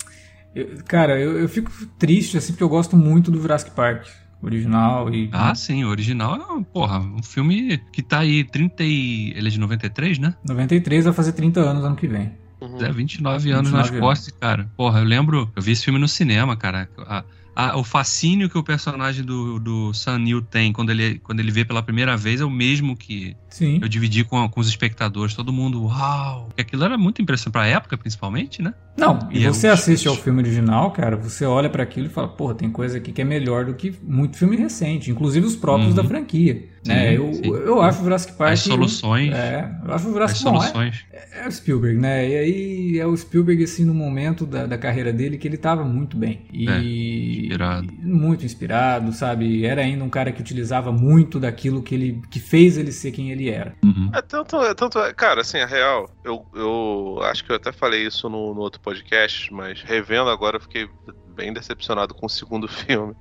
eu- cara, eu, eu fico triste, assim, porque eu gosto muito do Jurassic Park original e... Ah, sim, o original é, porra, um filme que tá aí 30 e... Ele é de 93, né? 93 vai fazer 30 anos ano que vem. Uhum. É, 29 anos nas 29 costas, cara. Porra, eu lembro, eu vi esse filme no cinema, cara. A- a- o fascínio que o personagem do, do Sam Neill tem quando ele, quando ele vê pela primeira vez é o mesmo que Sim. eu dividi com, com os espectadores. Todo mundo, uau! Porque aquilo era muito impressionante pra época, principalmente, né? Não, e E você eu- assiste ao filme original, cara, você olha pra aquilo e fala, porra, tem coisa aqui que é melhor do que muito filme recente, inclusive os próprios Uhum. da franquia. Sim, né? eu, sim. eu acho o Jurassic Park... As soluções. É, eu acho o As Jurassic Park... soluções. É o Spielberg, né? E aí é o Spielberg, assim, no momento da, da carreira dele que ele tava muito bem. E. É, inspirado. Muito inspirado, sabe? Era ainda um cara que utilizava muito daquilo que ele que fez ele ser quem ele era. Uhum. É tanto, é tanto. é- Cara, assim, a real, eu, eu acho que eu até falei isso no, no outro podcast, mas revendo agora eu fiquei bem decepcionado com o segundo filme,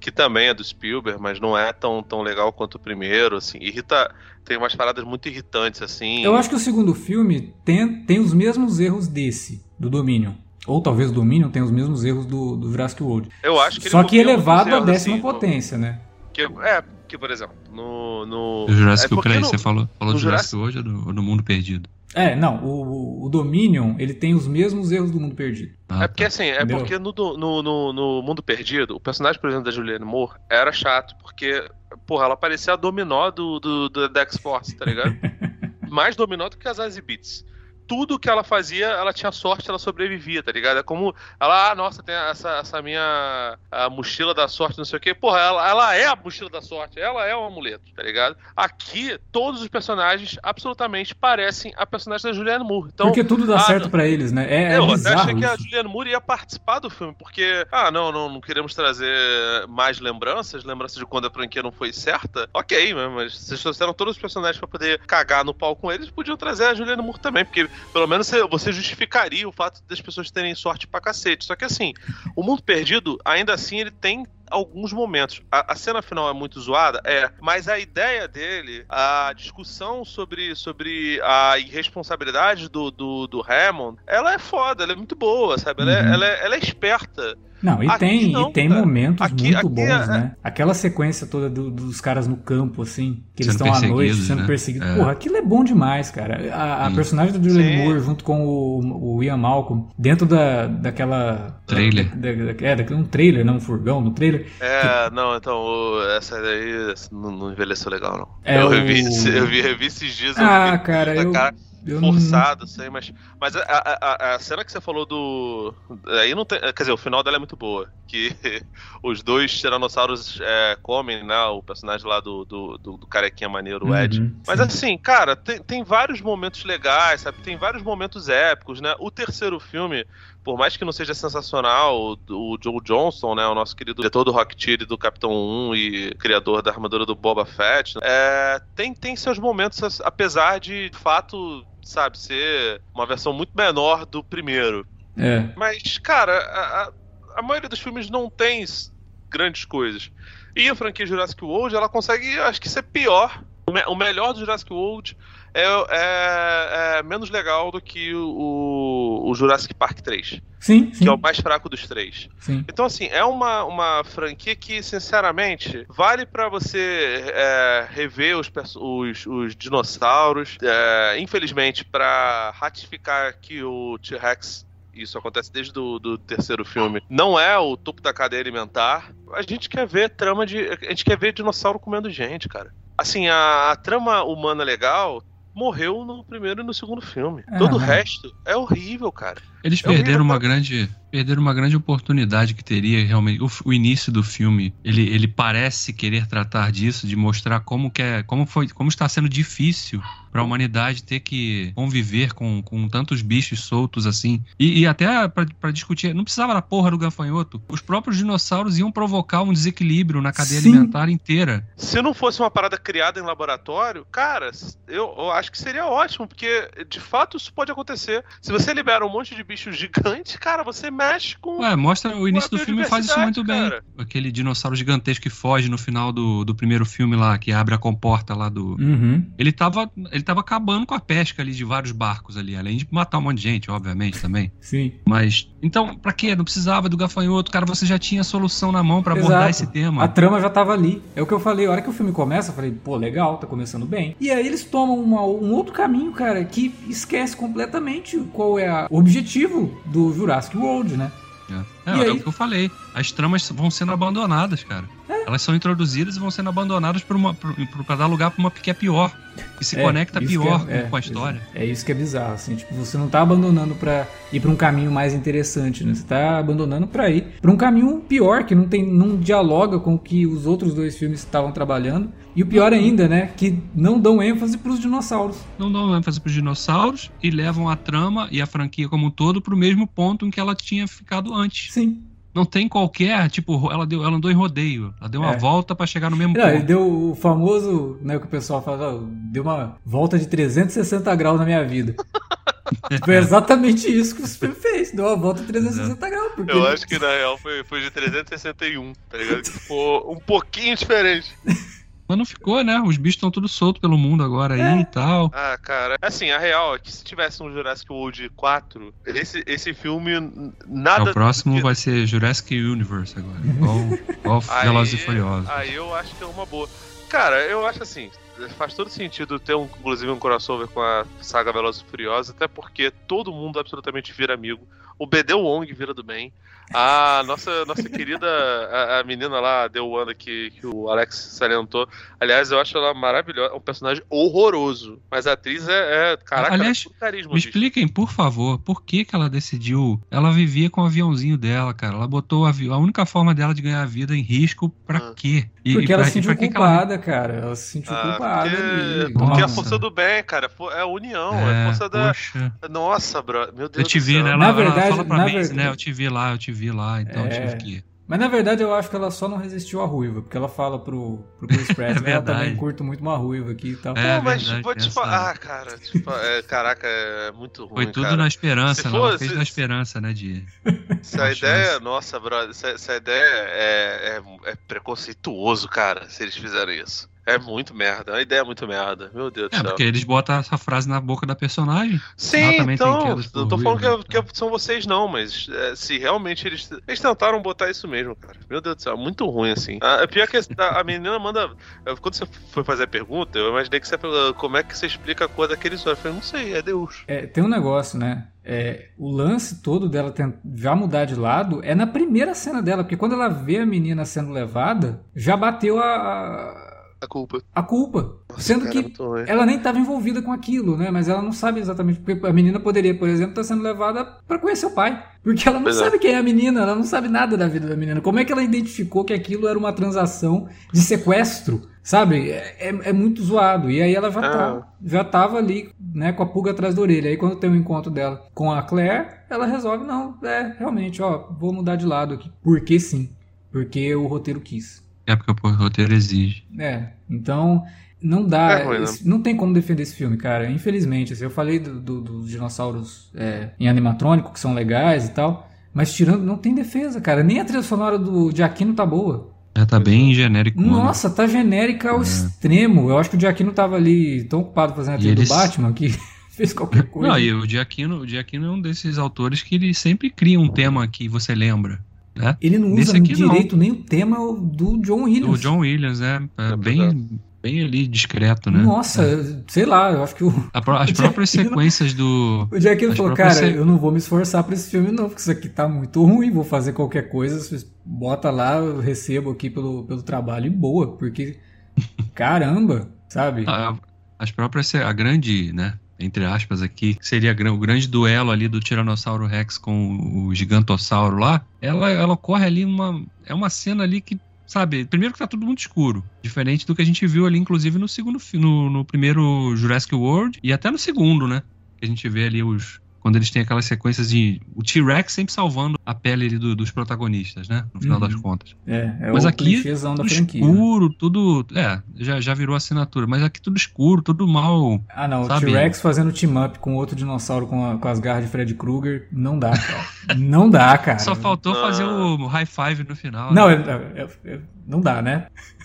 que também é do Spielberg, mas não é tão, tão legal quanto o primeiro, assim, irrita. Tem umas paradas muito irritantes, assim. Eu acho que o segundo filme tem, tem os mesmos erros desse, do Dominion. Ou talvez o Dominion tenha os mesmos erros do, do Jurassic World. Eu acho que ele Só que copia elevado à erros, décima assim, no- potência, né? que- é, que, por exemplo, no. no O Jurassic, é no- você falou, falou no do Jurassic hoje ou do, ou do Mundo Perdido? É, não, o, o Dominion, ele tem os mesmos erros do Mundo Perdido. Ah, É porque tá. assim, é Entendeu? porque no, no, no, no Mundo Perdido, o personagem, por exemplo, da Julianne Moore era chato, porque, porra, ela parecia a dominó do, do, do da X-Force, tá ligado? Mais dominó do que as Zazie Beats. Tudo que ela fazia, ela tinha sorte, ela sobrevivia, tá ligado? É como ela, ah, nossa, tem essa, essa minha a mochila da sorte, não sei o quê. Porra, ela, ela é a mochila da sorte, ela é o amuleto, tá ligado? Aqui, todos os personagens absolutamente parecem a personagem da Julianne Moore. Então, Porque tudo dá ah, certo pra eles, né? É, é eu até bizarro achei que a. Julianne Moore ia participar do filme, porque, ah, não, não, não queremos trazer mais lembranças, lembranças de quando a franquia não foi certa. Ok, né, mas vocês trouxeram todos os personagens pra poder cagar no pau com eles, podiam trazer a Julianne Moore também, porque pelo menos você, justificaria o fato das pessoas terem sorte pra cacete. Só que assim, o Mundo Perdido, ainda assim, ele tem alguns momentos. A, a, cena final é muito zoada, é, mas a ideia dele, a discussão sobre, sobre a irresponsabilidade do, do, do Hammond, ela é foda, ela é muito boa, sabe? Ela, é, uhum. é, ela, é, ela é esperta. Não, e aqui tem, não, e tem momentos aqui, muito aqui bons, é... né? Aquela sequência toda do, dos caras no campo, assim, que eles estão à noite sendo né? perseguidos. É. Porra, aquilo é bom demais, cara. A, a personagem do Julian Moore junto com o, o Ian Malcolm, dentro da, daquela. Trailer. Da, da, é, daquele um trailer, não um furgão, no trailer. É, não, então, essa daí não, não envelheceu legal, não. É eu, o... revi, eu vi, revi esses dias. Ah, vi, cara, eu. Cara, eu forçado, não... sei, mas. Mas a, a, a, cena que você falou do. Aí não tem. Quer dizer, o final dela é muito boa. Que os dois tiranossauros é, comem, né? O personagem lá do, do, do, do carequinha maneiro, o Ed. Uhum, mas assim, cara, tem, tem vários momentos legais, sabe? Tem vários momentos épicos, né? O terceiro filme, por mais que não seja sensacional, o, o Joe Johnston, né? O nosso querido diretor do Rocketeer e do Capitão 1 e criador da armadura do Boba Fett, né? é, tem, tem seus momentos, apesar de, de fato sabe, ser uma versão muito menor do primeiro. É. Mas, cara, a, a maioria dos filmes não tem grandes coisas. E a franquia Jurassic World, ela consegue, acho que, ser pior. O, me o melhor do Jurassic World é, é, é, menos legal do que o, o, Jurassic Park 3. Sim, sim. Que é o mais fraco dos três. Sim. Então, assim, é uma, uma franquia que, sinceramente, vale para você é, rever os, os, os dinossauros. É, infelizmente, para ratificar que o T-Rex isso acontece desde o do terceiro filme, não é o topo da cadeia alimentar. A gente quer ver trama de. A gente quer ver dinossauro comendo gente, cara. Assim, a, a trama humana legal morreu no primeiro e no segundo filme. Todo o resto é horrível, cara. Eles é perderam uma grande perderam uma grande oportunidade que teria realmente o, o, início do filme. Ele, ele parece querer tratar disso, de mostrar como que é, como foi, como está sendo difícil para a humanidade ter que conviver com, com tantos bichos soltos assim. E, e até para discutir, não precisava da porra do gafanhoto. Os próprios dinossauros iam provocar um desequilíbrio na cadeia Sim. alimentar inteira. Se não fosse uma parada criada em laboratório, cara, eu, eu acho que seria ótimo, porque de fato isso pode acontecer. Se você libera um monte de bichos gigantes, cara, você mexe com. É, mostra o início do filme faz isso muito cara. bem. Aquele dinossauro gigantesco que foge no final do, do primeiro filme lá, que abre a comporta lá do. Uhum. Ele, tava, ele tava acabando com a pesca ali de vários barcos ali, além de matar um monte de gente, obviamente, também. Sim. Mas. Então, pra quê? Não precisava do gafanhoto, cara, você já tinha a solução na mão para abordar esse tema. A trama já tava ali. É o que eu falei, a hora que o filme começa, eu falei, pô, legal, tá começando bem. E aí eles tomam uma, um outro caminho, cara, que esquece completamente qual é a, o objetivo do Jurassic World, né? É, é, é o que eu falei. As tramas vão sendo abandonadas, cara. É. Elas são introduzidas e vão sendo abandonadas para dar lugar para uma que é pior. Que se é, conecta pior é, com a história. É isso que é bizarro, assim. Tipo, você não tá abandonando para ir para um caminho mais interessante, né? Você tá abandonando para ir para um caminho pior, que não tem não dialoga com o que os outros dois filmes estavam trabalhando. E o pior ainda, né? Que não dão ênfase pros dinossauros. Não dão ênfase pros dinossauros e levam a trama e a franquia como um todo pro mesmo ponto em que ela tinha ficado antes. Sim. Não tem qualquer, tipo, ela, deu, ela andou em rodeio. Ela deu uma é. volta para chegar no mesmo não, ponto. Ele deu o famoso, né, que o pessoal fala, deu uma volta de 360 graus na minha vida. Foi exatamente isso que o filme fez. Deu uma volta de 360 graus. Porque... Eu acho que na real foi, foi de 361, tá ligado? Ficou um pouquinho diferente. Mas não ficou, né? Os bichos estão tudo soltos pelo mundo agora aí é. e tal. Ah, cara. Assim, a real é que se tivesse um Jurassic World 4, esse, esse filme nada. É, o próximo vai ser Jurassic Universe agora. Igual, igual Velozes e Furiosos. Aí eu acho que é uma boa. Cara, eu acho assim, faz todo sentido ter um, inclusive um crossover com a saga Velozes e Furiosos, até porque todo mundo absolutamente vira amigo. O BD Wong vira do bem. A nossa, nossa querida a, a menina lá, a The Wanda, que, que o Alex salientou. Aliás, eu acho ela maravilhosa. É um personagem horroroso. Mas a atriz é. é caraca, Aliás, é carisma, me bicho. expliquem, por favor, por que, que ela decidiu. Ela vivia com o aviãozinho dela, cara. Ela botou o avião. A única forma dela de ganhar a vida em risco, pra ah. quê? E, porque e ela se sentiu culpada, ela... cara. Ela se sentiu ah, culpada. Porque, ali. porque é a força do bem, cara. É a união. É, é a força poxa. da. Nossa, bro. Meu Deus eu te vi, né? Ela, na verdade, fala pra mim, verdade... né? Eu te vi lá, eu te vi lá, então é... tive que. Mas na verdade eu acho que ela só não resistiu à ruiva, porque ela fala pro, pro Chris Pratt, né? ela também curto muito uma ruiva aqui e tal. É Pô, mas vou te falar. essa- Ah, cara, tipo, é, caraca, é muito ruim. Foi tudo cara. na esperança, Se não. Fez na esperança, né? De. Se a ideia, nossa, brother, se, se a ideia é, é, é preconceituoso, cara, se eles fizerem isso. É muito merda, a ideia é muito merda. Meu Deus do É, céu. porque eles botam essa frase na boca da personagem. Sim, então, eu tô falando que, né? é- que é- são vocês não, mas é, se realmente eles. Eles tentaram botar isso mesmo, cara. Meu Deus do céu, muito ruim assim. Ah, pior que a, a menina manda. Quando você foi fazer a pergunta, eu imaginei que você ia perguntar como é que você explica a cor daqueles olhos. Eu falei, não sei, é Deus. É, tem um negócio, né? É, o lance todo dela já mudar de lado é na primeira cena dela, porque quando ela vê a menina sendo levada, já bateu a, A culpa. a culpa. Nossa, Sendo cara, que é ela nem estava envolvida com aquilo, né? Mas ela não sabe exatamente. Porque a menina poderia, por exemplo, estar sendo levada para conhecer o pai. Porque ela não Pois é. sabe quem é a menina, ela não sabe nada da vida da menina. Como é que ela identificou que aquilo era uma transação de sequestro? Sabe? É, é- é muito zoado. E aí ela já, Ah. tá, já tava ali, né, com a pulga atrás da orelha. Aí quando tem o encontro dela com a Claire, ela resolve, não, é, realmente, ó, vou mudar de lado aqui. Porque sim. Porque o roteiro quis. É porque o roteiro exige. É, então não dá, É ruim, né? esse- não tem como defender esse filme, cara. Infelizmente, assim, eu falei do- do- dos dinossauros é, em animatrônico que são legais e tal, mas tirando, não tem defesa, cara. Nem a trilha sonora do Giacchino tá boa. Já tá bem genérico. Nossa, tá genérica ao extremo. Eu acho que o Giacchino tava ali tão ocupado fazendo a É. Trilha eles- do Batman que fez qualquer coisa. Não, e o Giacchino, o Giacchino é um desses autores que ele sempre cria um tema que você lembra. Né? Ele não Nesse usa aqui, não. direito nem o tema do John Williams. O John Williams, né? É É bem, bem ali discreto, né? Nossa, sei lá, eu acho que o, as o próprias sequências do. O Jack As falou, cara, se- eu não vou me esforçar pra esse filme não, porque isso aqui tá muito ruim, vou fazer qualquer coisa, vocês bota lá, eu recebo aqui pelo, pelo trabalho e boa, porque, caramba, sabe? a- as próprias. A grande, né? Entre aspas aqui, seria o grande duelo ali do Tiranossauro Rex com o Gigantossauro lá. Ela, ela ocorre ali uma. É uma cena ali que. Sabe, primeiro que tá tudo muito escuro. Diferente do que a gente viu ali, inclusive, no segundo no, no primeiro Jurassic World e até no segundo, né? Que a gente vê ali os. Quando eles têm aquelas sequências de. O T-Rex sempre salvando a pele ali do- dos protagonistas, né? No final Uhum. das contas. É, é Mas o aqui, Tudo franquia. né? escuro, tudo. É, já, já virou assinatura. Mas aqui tudo escuro, tudo mal. Ah não, sabe? o T-Rex fazendo team-up com outro dinossauro com, a- com as garras de Freddy Krueger, não dá, cara. não dá, cara. Só faltou Ah. fazer o high five no final. Não, né? é- é- é- não dá, né?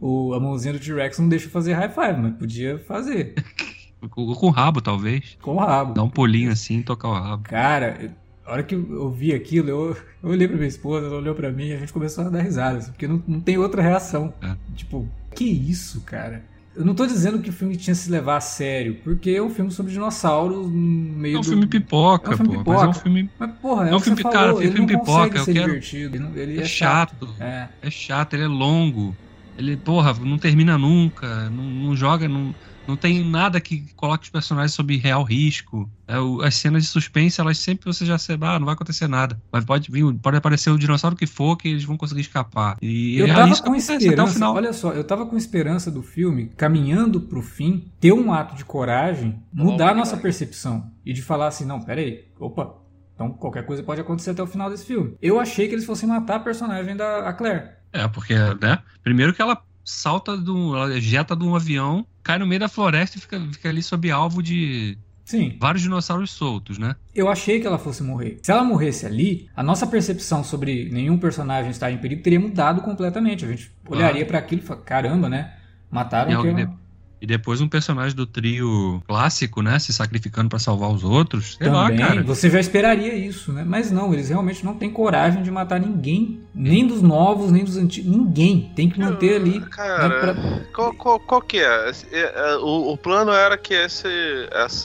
O, a mãozinha do T-Rex não deixa fazer high five, mas podia fazer. Com, com o rabo, talvez. Com o rabo. Dar um pulinho assim e tocar o rabo. Cara, a hora que eu vi aquilo, eu, eu olhei pra minha esposa, ela olhou pra mim e a gente começou a dar risada, assim, porque não, não tem outra reação. É. Tipo, que isso, cara? Eu não tô dizendo que o filme tinha que se levar a sério, porque é um filme sobre dinossauros no meio É um do... filme pipoca, É um filme pô. Mas é um pipoca. filme. Mas, porra, é, É um filme- falou, cara, ele filme pipoca, eu quero- divertido, ele, não- ele É, é, chato. chato. É. É chato, ele é longo. Ele, porra, não termina nunca. Não, não joga, não, não tem nada que coloque os personagens sob real risco. É, o- as cenas de suspense, elas sempre você já sabe, ah, não vai acontecer nada. Mas pode vir, pode aparecer o dinossauro que for, que eles vão conseguir escapar. E Eu é tava isso que com esperança, olha só, eu tava com esperança do filme, caminhando pro fim, ter um ato de coragem, mudar a nossa percepção. E de falar assim, não, peraí, opa, então qualquer coisa pode acontecer até o final desse filme. Eu achei que eles fossem matar a personagem da a Claire. É, porque, né? Primeiro que ela salta do. Ela ejeta de um avião, cai no meio da floresta e fica, fica ali sob alvo de Sim, vários dinossauros soltos, né? eu achei que ela fosse morrer. Se ela morresse ali, a nossa percepção sobre nenhum personagem estar em perigo teria mudado completamente. A gente olharia pra aquilo e falaria, caramba, né? Mataram E alguém- E depois um personagem do trio clássico, né? Se sacrificando pra salvar os outros. Sei Também, lá, cara. você já esperaria isso, né? Mas não, eles realmente não têm coragem de matar ninguém, nem dos novos, nem dos antigos, ninguém. Tem que manter ali. né, Cara, pra- qual, qual, qual que é? É, é, O, o plano era que esse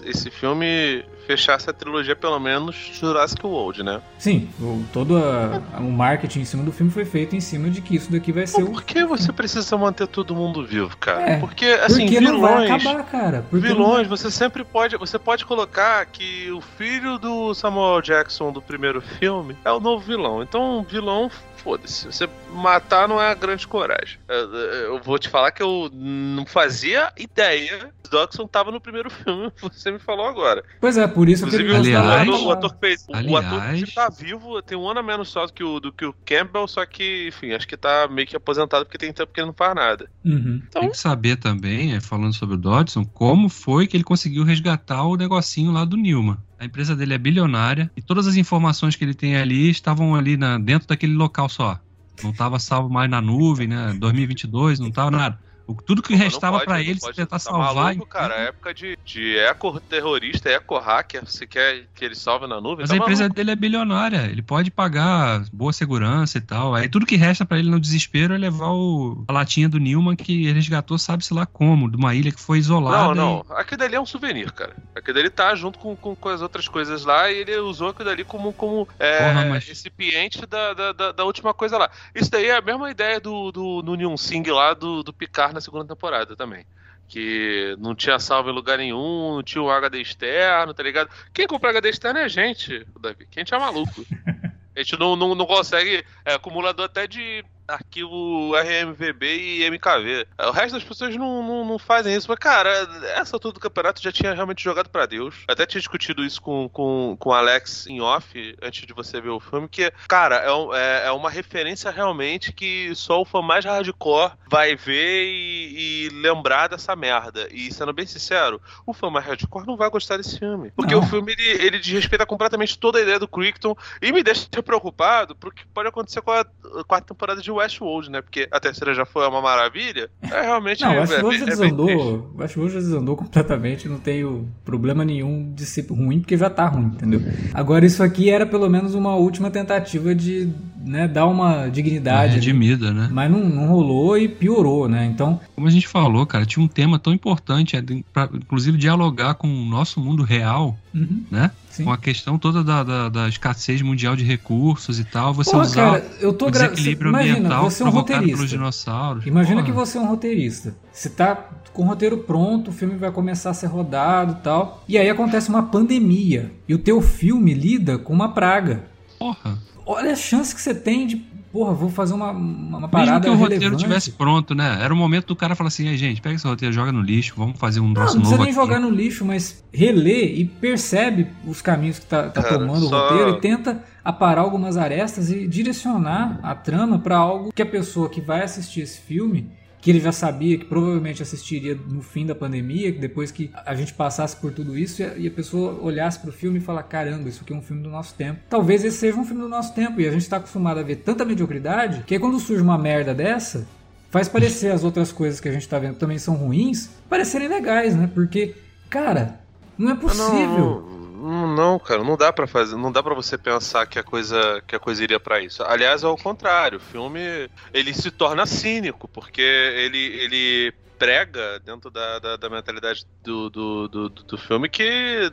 esse filme fechasse a trilogia, pelo menos, Jurassic World, né? Sim, o, todo a- o marketing em cima do filme foi feito em cima de que isso daqui vai ser Pô, o. por que você precisa manter todo mundo vivo, cara? É, Porque, assim, Porque não vilões... acabar, cara. Porque Vilões, você sempre pode. Você pode colocar que o filho do Samuel Jackson do primeiro filme é o novo vilão. Então, vilão, foda-se. Você matar não é a grande coragem. Eu, eu vou te falar que eu não fazia ideia que o Dodson tava no primeiro filme, você me falou agora. Pois é, por isso que ele o, Aliás- ator, o ator que fez. o- o ator aliás- tá vivo tem um ano a menos só do que, o, do que o Campbell, só que, enfim, acho que tá meio que aposentado porque tem tempo que ele não faz nada. Uhum. Então, Tem que saber também, é, falando sobre o Dodson, como foi que ele conseguiu resgatar o negocinho lá do Newman. A empresa dele é bilionária e todas as informações que ele tem ali estavam ali na- dentro daquele local só. Não estava salvo mais na nuvem, né? 2022, não tava nada. Tudo que Pô, não restava para não ele se pode, tentar tá salvar. Maluco, cara, é época de, de eco-terrorista, eco-hacker. Você quer que ele salve na nuvem? Mas tá a empresa maluco. dele é bilionária, ele pode pagar boa segurança e tal. Aí tudo que resta pra ele no desespero é levar o, a latinha do Newman que ele resgatou, sabe-se lá como, de uma ilha que foi Não, isolada. não. Aquilo dali é um souvenir, cara. Aquilo dali tá junto com, com, com as outras coisas lá e ele usou aquilo dali como, como é, Porra, mas- recipiente da, da, da, da última coisa lá. Isso daí é a mesma ideia do, do, do Neon Singh lá do, do Picard na segunda temporada também. Que não tinha salvo em lugar nenhum, não tinha um HD externo, tá ligado? Quem compra HD externo é a gente, Davi. Quem é maluco. A gente não, não, não consegue. É acumulador até de arquivo RMVB e MKV. O resto das pessoas não, não, não fazem isso. Mas, cara, essa altura do campeonato já tinha realmente jogado pra Deus. Eu até tinha discutido isso com, com, com o Alex em off, antes de você ver o filme, que, cara, é, um- é, é uma referência realmente que só o fã mais hardcore vai ver e, e lembrar dessa merda. E, sendo bem sincero, o fã mais hardcore não vai gostar desse filme. Porque Não. o filme, ele, ele desrespeita completamente toda a ideia do Crichton e me deixa preocupado porque pode acontecer com a quarta temporada de Westworld, né? Porque a terceira já foi uma maravilha. É realmente. Não, é, o Westworld é já é desandou. O Westworld já desandou completamente. Não tenho problema nenhum de ser ruim, porque já tá ruim, entendeu? Agora, isso aqui era pelo menos uma última tentativa de né, dar uma dignidade. redimida, né? Mas não, não rolou e piorou, né? Então, Como a gente falou, cara, tinha um tema tão importante, é, de- pra, inclusive dialogar com o nosso mundo real, uhum, né? Sim. Com a questão toda da, da, da escassez mundial de recursos e tal, você Porra, usar cara, eu tô o gra... desequilíbrio Imagina, ambiental você é um provocado pelos dinossauros. Imagina Porra. que você é um roteirista. Você tá com o roteiro pronto, o filme vai começar a ser rodado e tal. E aí acontece uma pandemia. E o teu filme lida com uma praga. Porra. Olha a chance que você tem de. Porra, vou fazer uma, uma Mesmo parada que o roteiro relevante. tivesse pronto, né? Era o momento do cara falar assim, "Ei, gente, pega esse roteiro, joga no lixo, vamos fazer um Não, troço não precisa novo nem aqui. jogar no lixo, mas relê e percebe os caminhos que tá, tá Cara, tomando só- o roteiro e tenta aparar algumas arestas e direcionar a trama pra algo que a pessoa que vai assistir esse filme, que ele já sabia que provavelmente assistiria no fim da pandemia, que depois que a gente passasse por tudo isso e a- pessoa olhasse pro filme e falar, caramba, isso aqui é um filme do nosso tempo. Talvez esse seja um filme do nosso tempo e a gente tá acostumado a ver tanta mediocridade que aí quando surge uma merda dessa, faz parecer as outras coisas que a gente tá vendo também são ruins, parecerem legais, né? Porque, cara, não é possível. Não, não, não, cara, não dá pra fazer, não dá para você pensar que a coisa que a coisa iria pra isso. Aliás, ao contrário, o filme ele se torna cínico porque ele ele prega dentro da, da, da mentalidade do, do, do, do filme que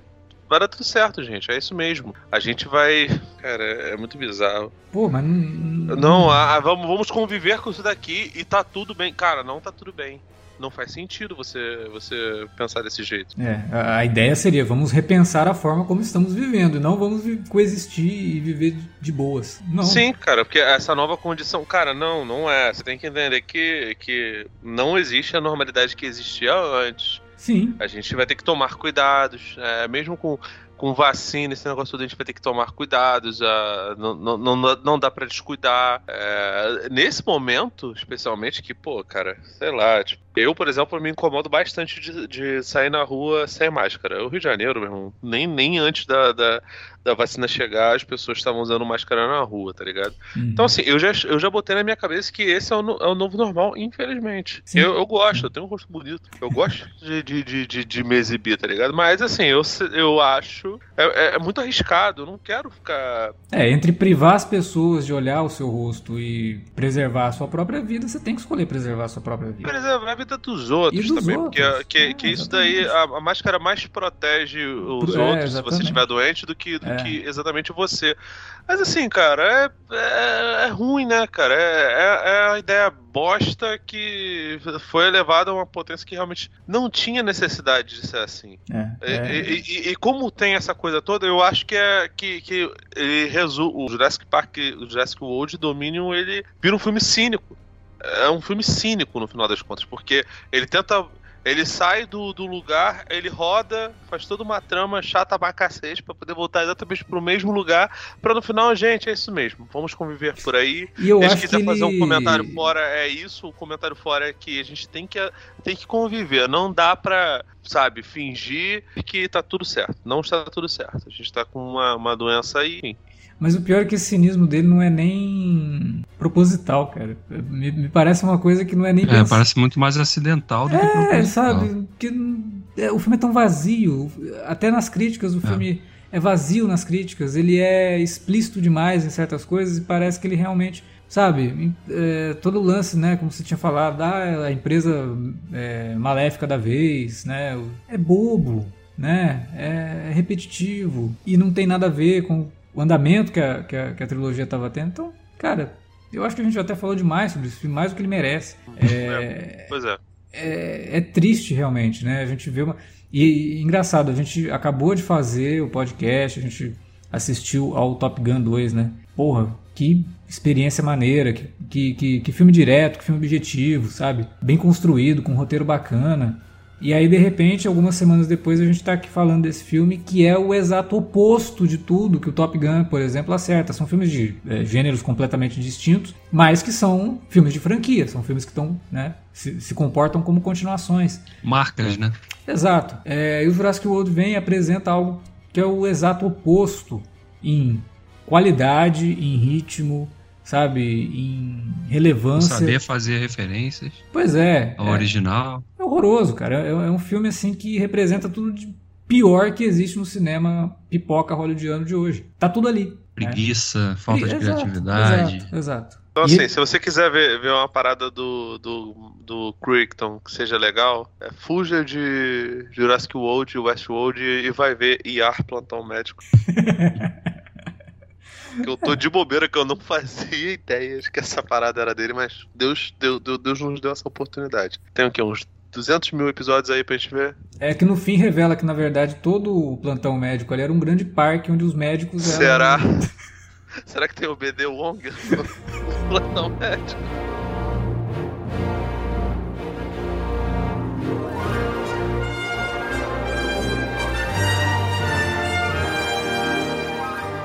vai dar tudo certo, gente. É isso mesmo. A gente vai, cara, é muito bizarro. Pô, mas não. Ah, vamos, vamos conviver com isso daqui e tá tudo bem. Cara, não tá tudo bem. Não faz sentido você, você pensar desse jeito. É, a, a ideia seria vamos repensar a forma como estamos vivendo e não vamos coexistir e viver de, de boas. Não. Sim, cara, porque essa nova condição, cara, não, não é. Você tem que entender que, que não existe a normalidade que existia antes. Sim. A gente vai ter que tomar cuidados, é, mesmo com, com vacina, esse negócio todo, a gente vai ter que tomar cuidados, ah, não, não, não, não dá pra descuidar. É, nesse momento, especialmente, que, pô, cara, sei lá, tipo, eu, por exemplo, me incomodo bastante de, de sair na rua sem máscara. O Rio de Janeiro, meu irmão, nem, nem antes da, da, da vacina chegar, as pessoas estavam usando máscara na rua, tá ligado? Uhum. Então, assim, eu já, eu já botei na minha cabeça que esse é o, é o novo normal, infelizmente. Sim. Eu, eu gosto, eu tenho um rosto bonito. Eu gosto de, de, de, de, me exibir, tá ligado? Mas, assim, eu, eu acho. É, é- é muito arriscado, eu não quero ficar. É, entre privar as pessoas de olhar o seu rosto e preservar a sua própria vida, você tem que escolher preservar a sua própria vida. preservar a vida dos outros dos também. outros. Porque que, É, que isso daí, a, a máscara mais protege os É, outros se você estiver doente do que, do É. que exatamente você. Mas assim, cara, é, é, é ruim, né, cara? É, é, é a ideia bosta que foi elevada a uma potência que realmente não tinha necessidade de ser assim. É, E- é. E, e- e como tem essa coisa toda, eu acho que é que, que ele resu o Jurassic Park, o Jurassic World Dominion, ele vira um filme cínico. É um filme cínico no final das contas, porque ele tenta Ele sai do, do lugar, ele roda, faz toda uma trama chata pra cacete pra poder voltar exatamente pro mesmo lugar, pra no final, gente, é isso mesmo, vamos conviver por aí. E eu acho quiser que fazer um ele- comentário fora, é isso, o comentário fora é que a gente tem que, tem que conviver, não dá pra, sabe, fingir que tá tudo certo. Não está tudo certo. A gente tá com uma, uma doença aí, enfim. Mas o pior é que esse cinismo dele não é nem proposital, cara. Me, me parece uma coisa que não é nem É, pens- parece muito mais acidental do que É, proposital. sabe? Que, é, o filme é tão vazio. Até nas críticas, o filme é vazio nas críticas. Ele é explícito demais em certas coisas e parece que ele realmente. Sabe, é, todo o lance, né, como você tinha falado, da a empresa é, maléfica da vez, né, é bobo, né, é repetitivo e não tem nada a ver com o andamento que a, que a, que a trilogia estava tendo. Então, cara, eu acho que a gente já até falou demais sobre esse filme, mais do que ele merece. É, Pois é. é, é triste realmente, né? A gente vê uma. E, e engraçado, a gente acabou de fazer o podcast, a gente assistiu ao Top Gun 2, né? Porra, que experiência maneira, que, que, que, que filme direto, que filme objetivo, sabe? Bem construído, com um roteiro bacana. E aí, de repente, algumas semanas depois, a gente tá aqui falando desse filme que é o exato oposto de tudo que o Top Gun, por exemplo, acerta. São filmes de é, gêneros completamente distintos, mas que são filmes de franquia, são filmes que estão, né, se, se comportam como continuações. Marcas, né? Exato. É, e o Jurassic World vem e apresenta algo que é o exato oposto em qualidade, em ritmo, sabe, em relevância. Saber fazer referências Pois é. ao é. original. É horroroso, cara. É, é um filme assim que representa tudo de pior que existe no cinema pipoca hollywoodiano de hoje. Tá tudo ali. né? Preguiça, falta de Exato, criatividade. Exato, exato. Então, E- assim, se você quiser ver, ver uma parada do, do, do Crichton que seja legal, é, fuja de Jurassic World e Westworld e vai ver IAR Plantão Médico. que eu tô de bobeira que eu não fazia ideia de que essa parada era dele, mas Deus, Deus, Deus, Deus nos deu essa oportunidade. Tem o quê? Uns 200 mil episódios aí pra gente ver? É que no fim revela que, na verdade, todo o plantão médico ali era um grande parque onde os médicos eram. Será? Será que tem o BD Wong no Plantão Médico?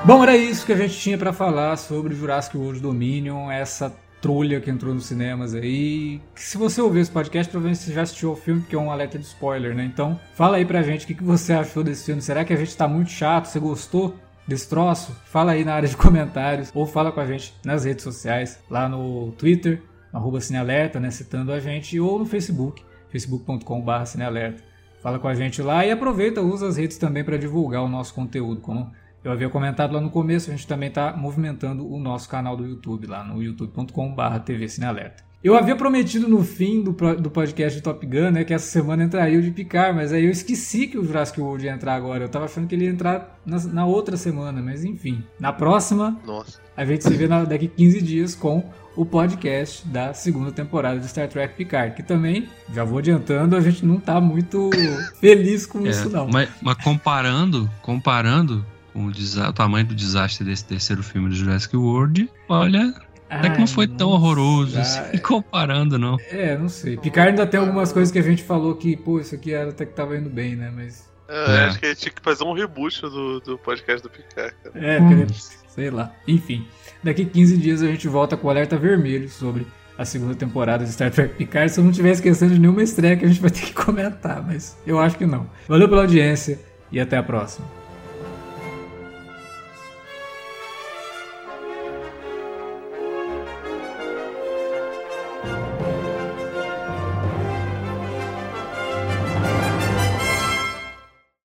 Bom, era isso que a gente tinha pra falar sobre Jurassic World Dominion, essa trolha que entrou nos cinemas aí. Se você ouvir esse podcast, provavelmente você já assistiu ao filme, porque é um alerta de spoiler, né? Então, fala aí pra gente o que, que você achou desse filme. Será que a gente tá muito chato? Você gostou desse troço? Fala aí na área de comentários, ou fala com a gente nas redes sociais, lá no Twitter, arroba Cinealerta, né? Citando a gente, ou no Facebook, facebook.com.br Cinealerta. Fala com a gente lá e aproveita, usa as redes também para divulgar o nosso conteúdo, como eu havia comentado lá no começo, a gente também está movimentando o nosso canal do YouTube, lá no youtube.com.br TV Cinealerta. Eu havia prometido no fim do, do podcast de Top Gun, né, que essa semana entraria o de Picar, mas aí eu esqueci que o Jurassic World ia entrar agora. Eu tava achando que ele ia entrar na, na outra semana, mas enfim. Na próxima, Nossa. a gente se vê na- daqui 15 dias com o podcast da segunda temporada de Star Trek Picard, que também, já vou adiantando, a gente não tá muito feliz com É, isso não. mas, mas comparando, comparando com o, o tamanho do desastre desse terceiro filme do Jurassic World, olha, até que não foi tão nossa, horroroso ah, assim, comparando, não. É, não sei. Picard ainda tem algumas coisas que a gente falou que, pô, isso aqui era até que tava indo bem, né? Mas. É, É. Acho que a gente tinha que fazer um reboot do, do podcast do Picard, cara. É, Hum. porque, sei lá. Enfim, daqui 15 dias a gente volta com o alerta vermelho sobre a segunda temporada de Star Trek Picard. Se eu não estiver esquecendo de nenhuma estreia que a gente vai ter que comentar, mas eu acho que não. Valeu pela audiência e até a próxima.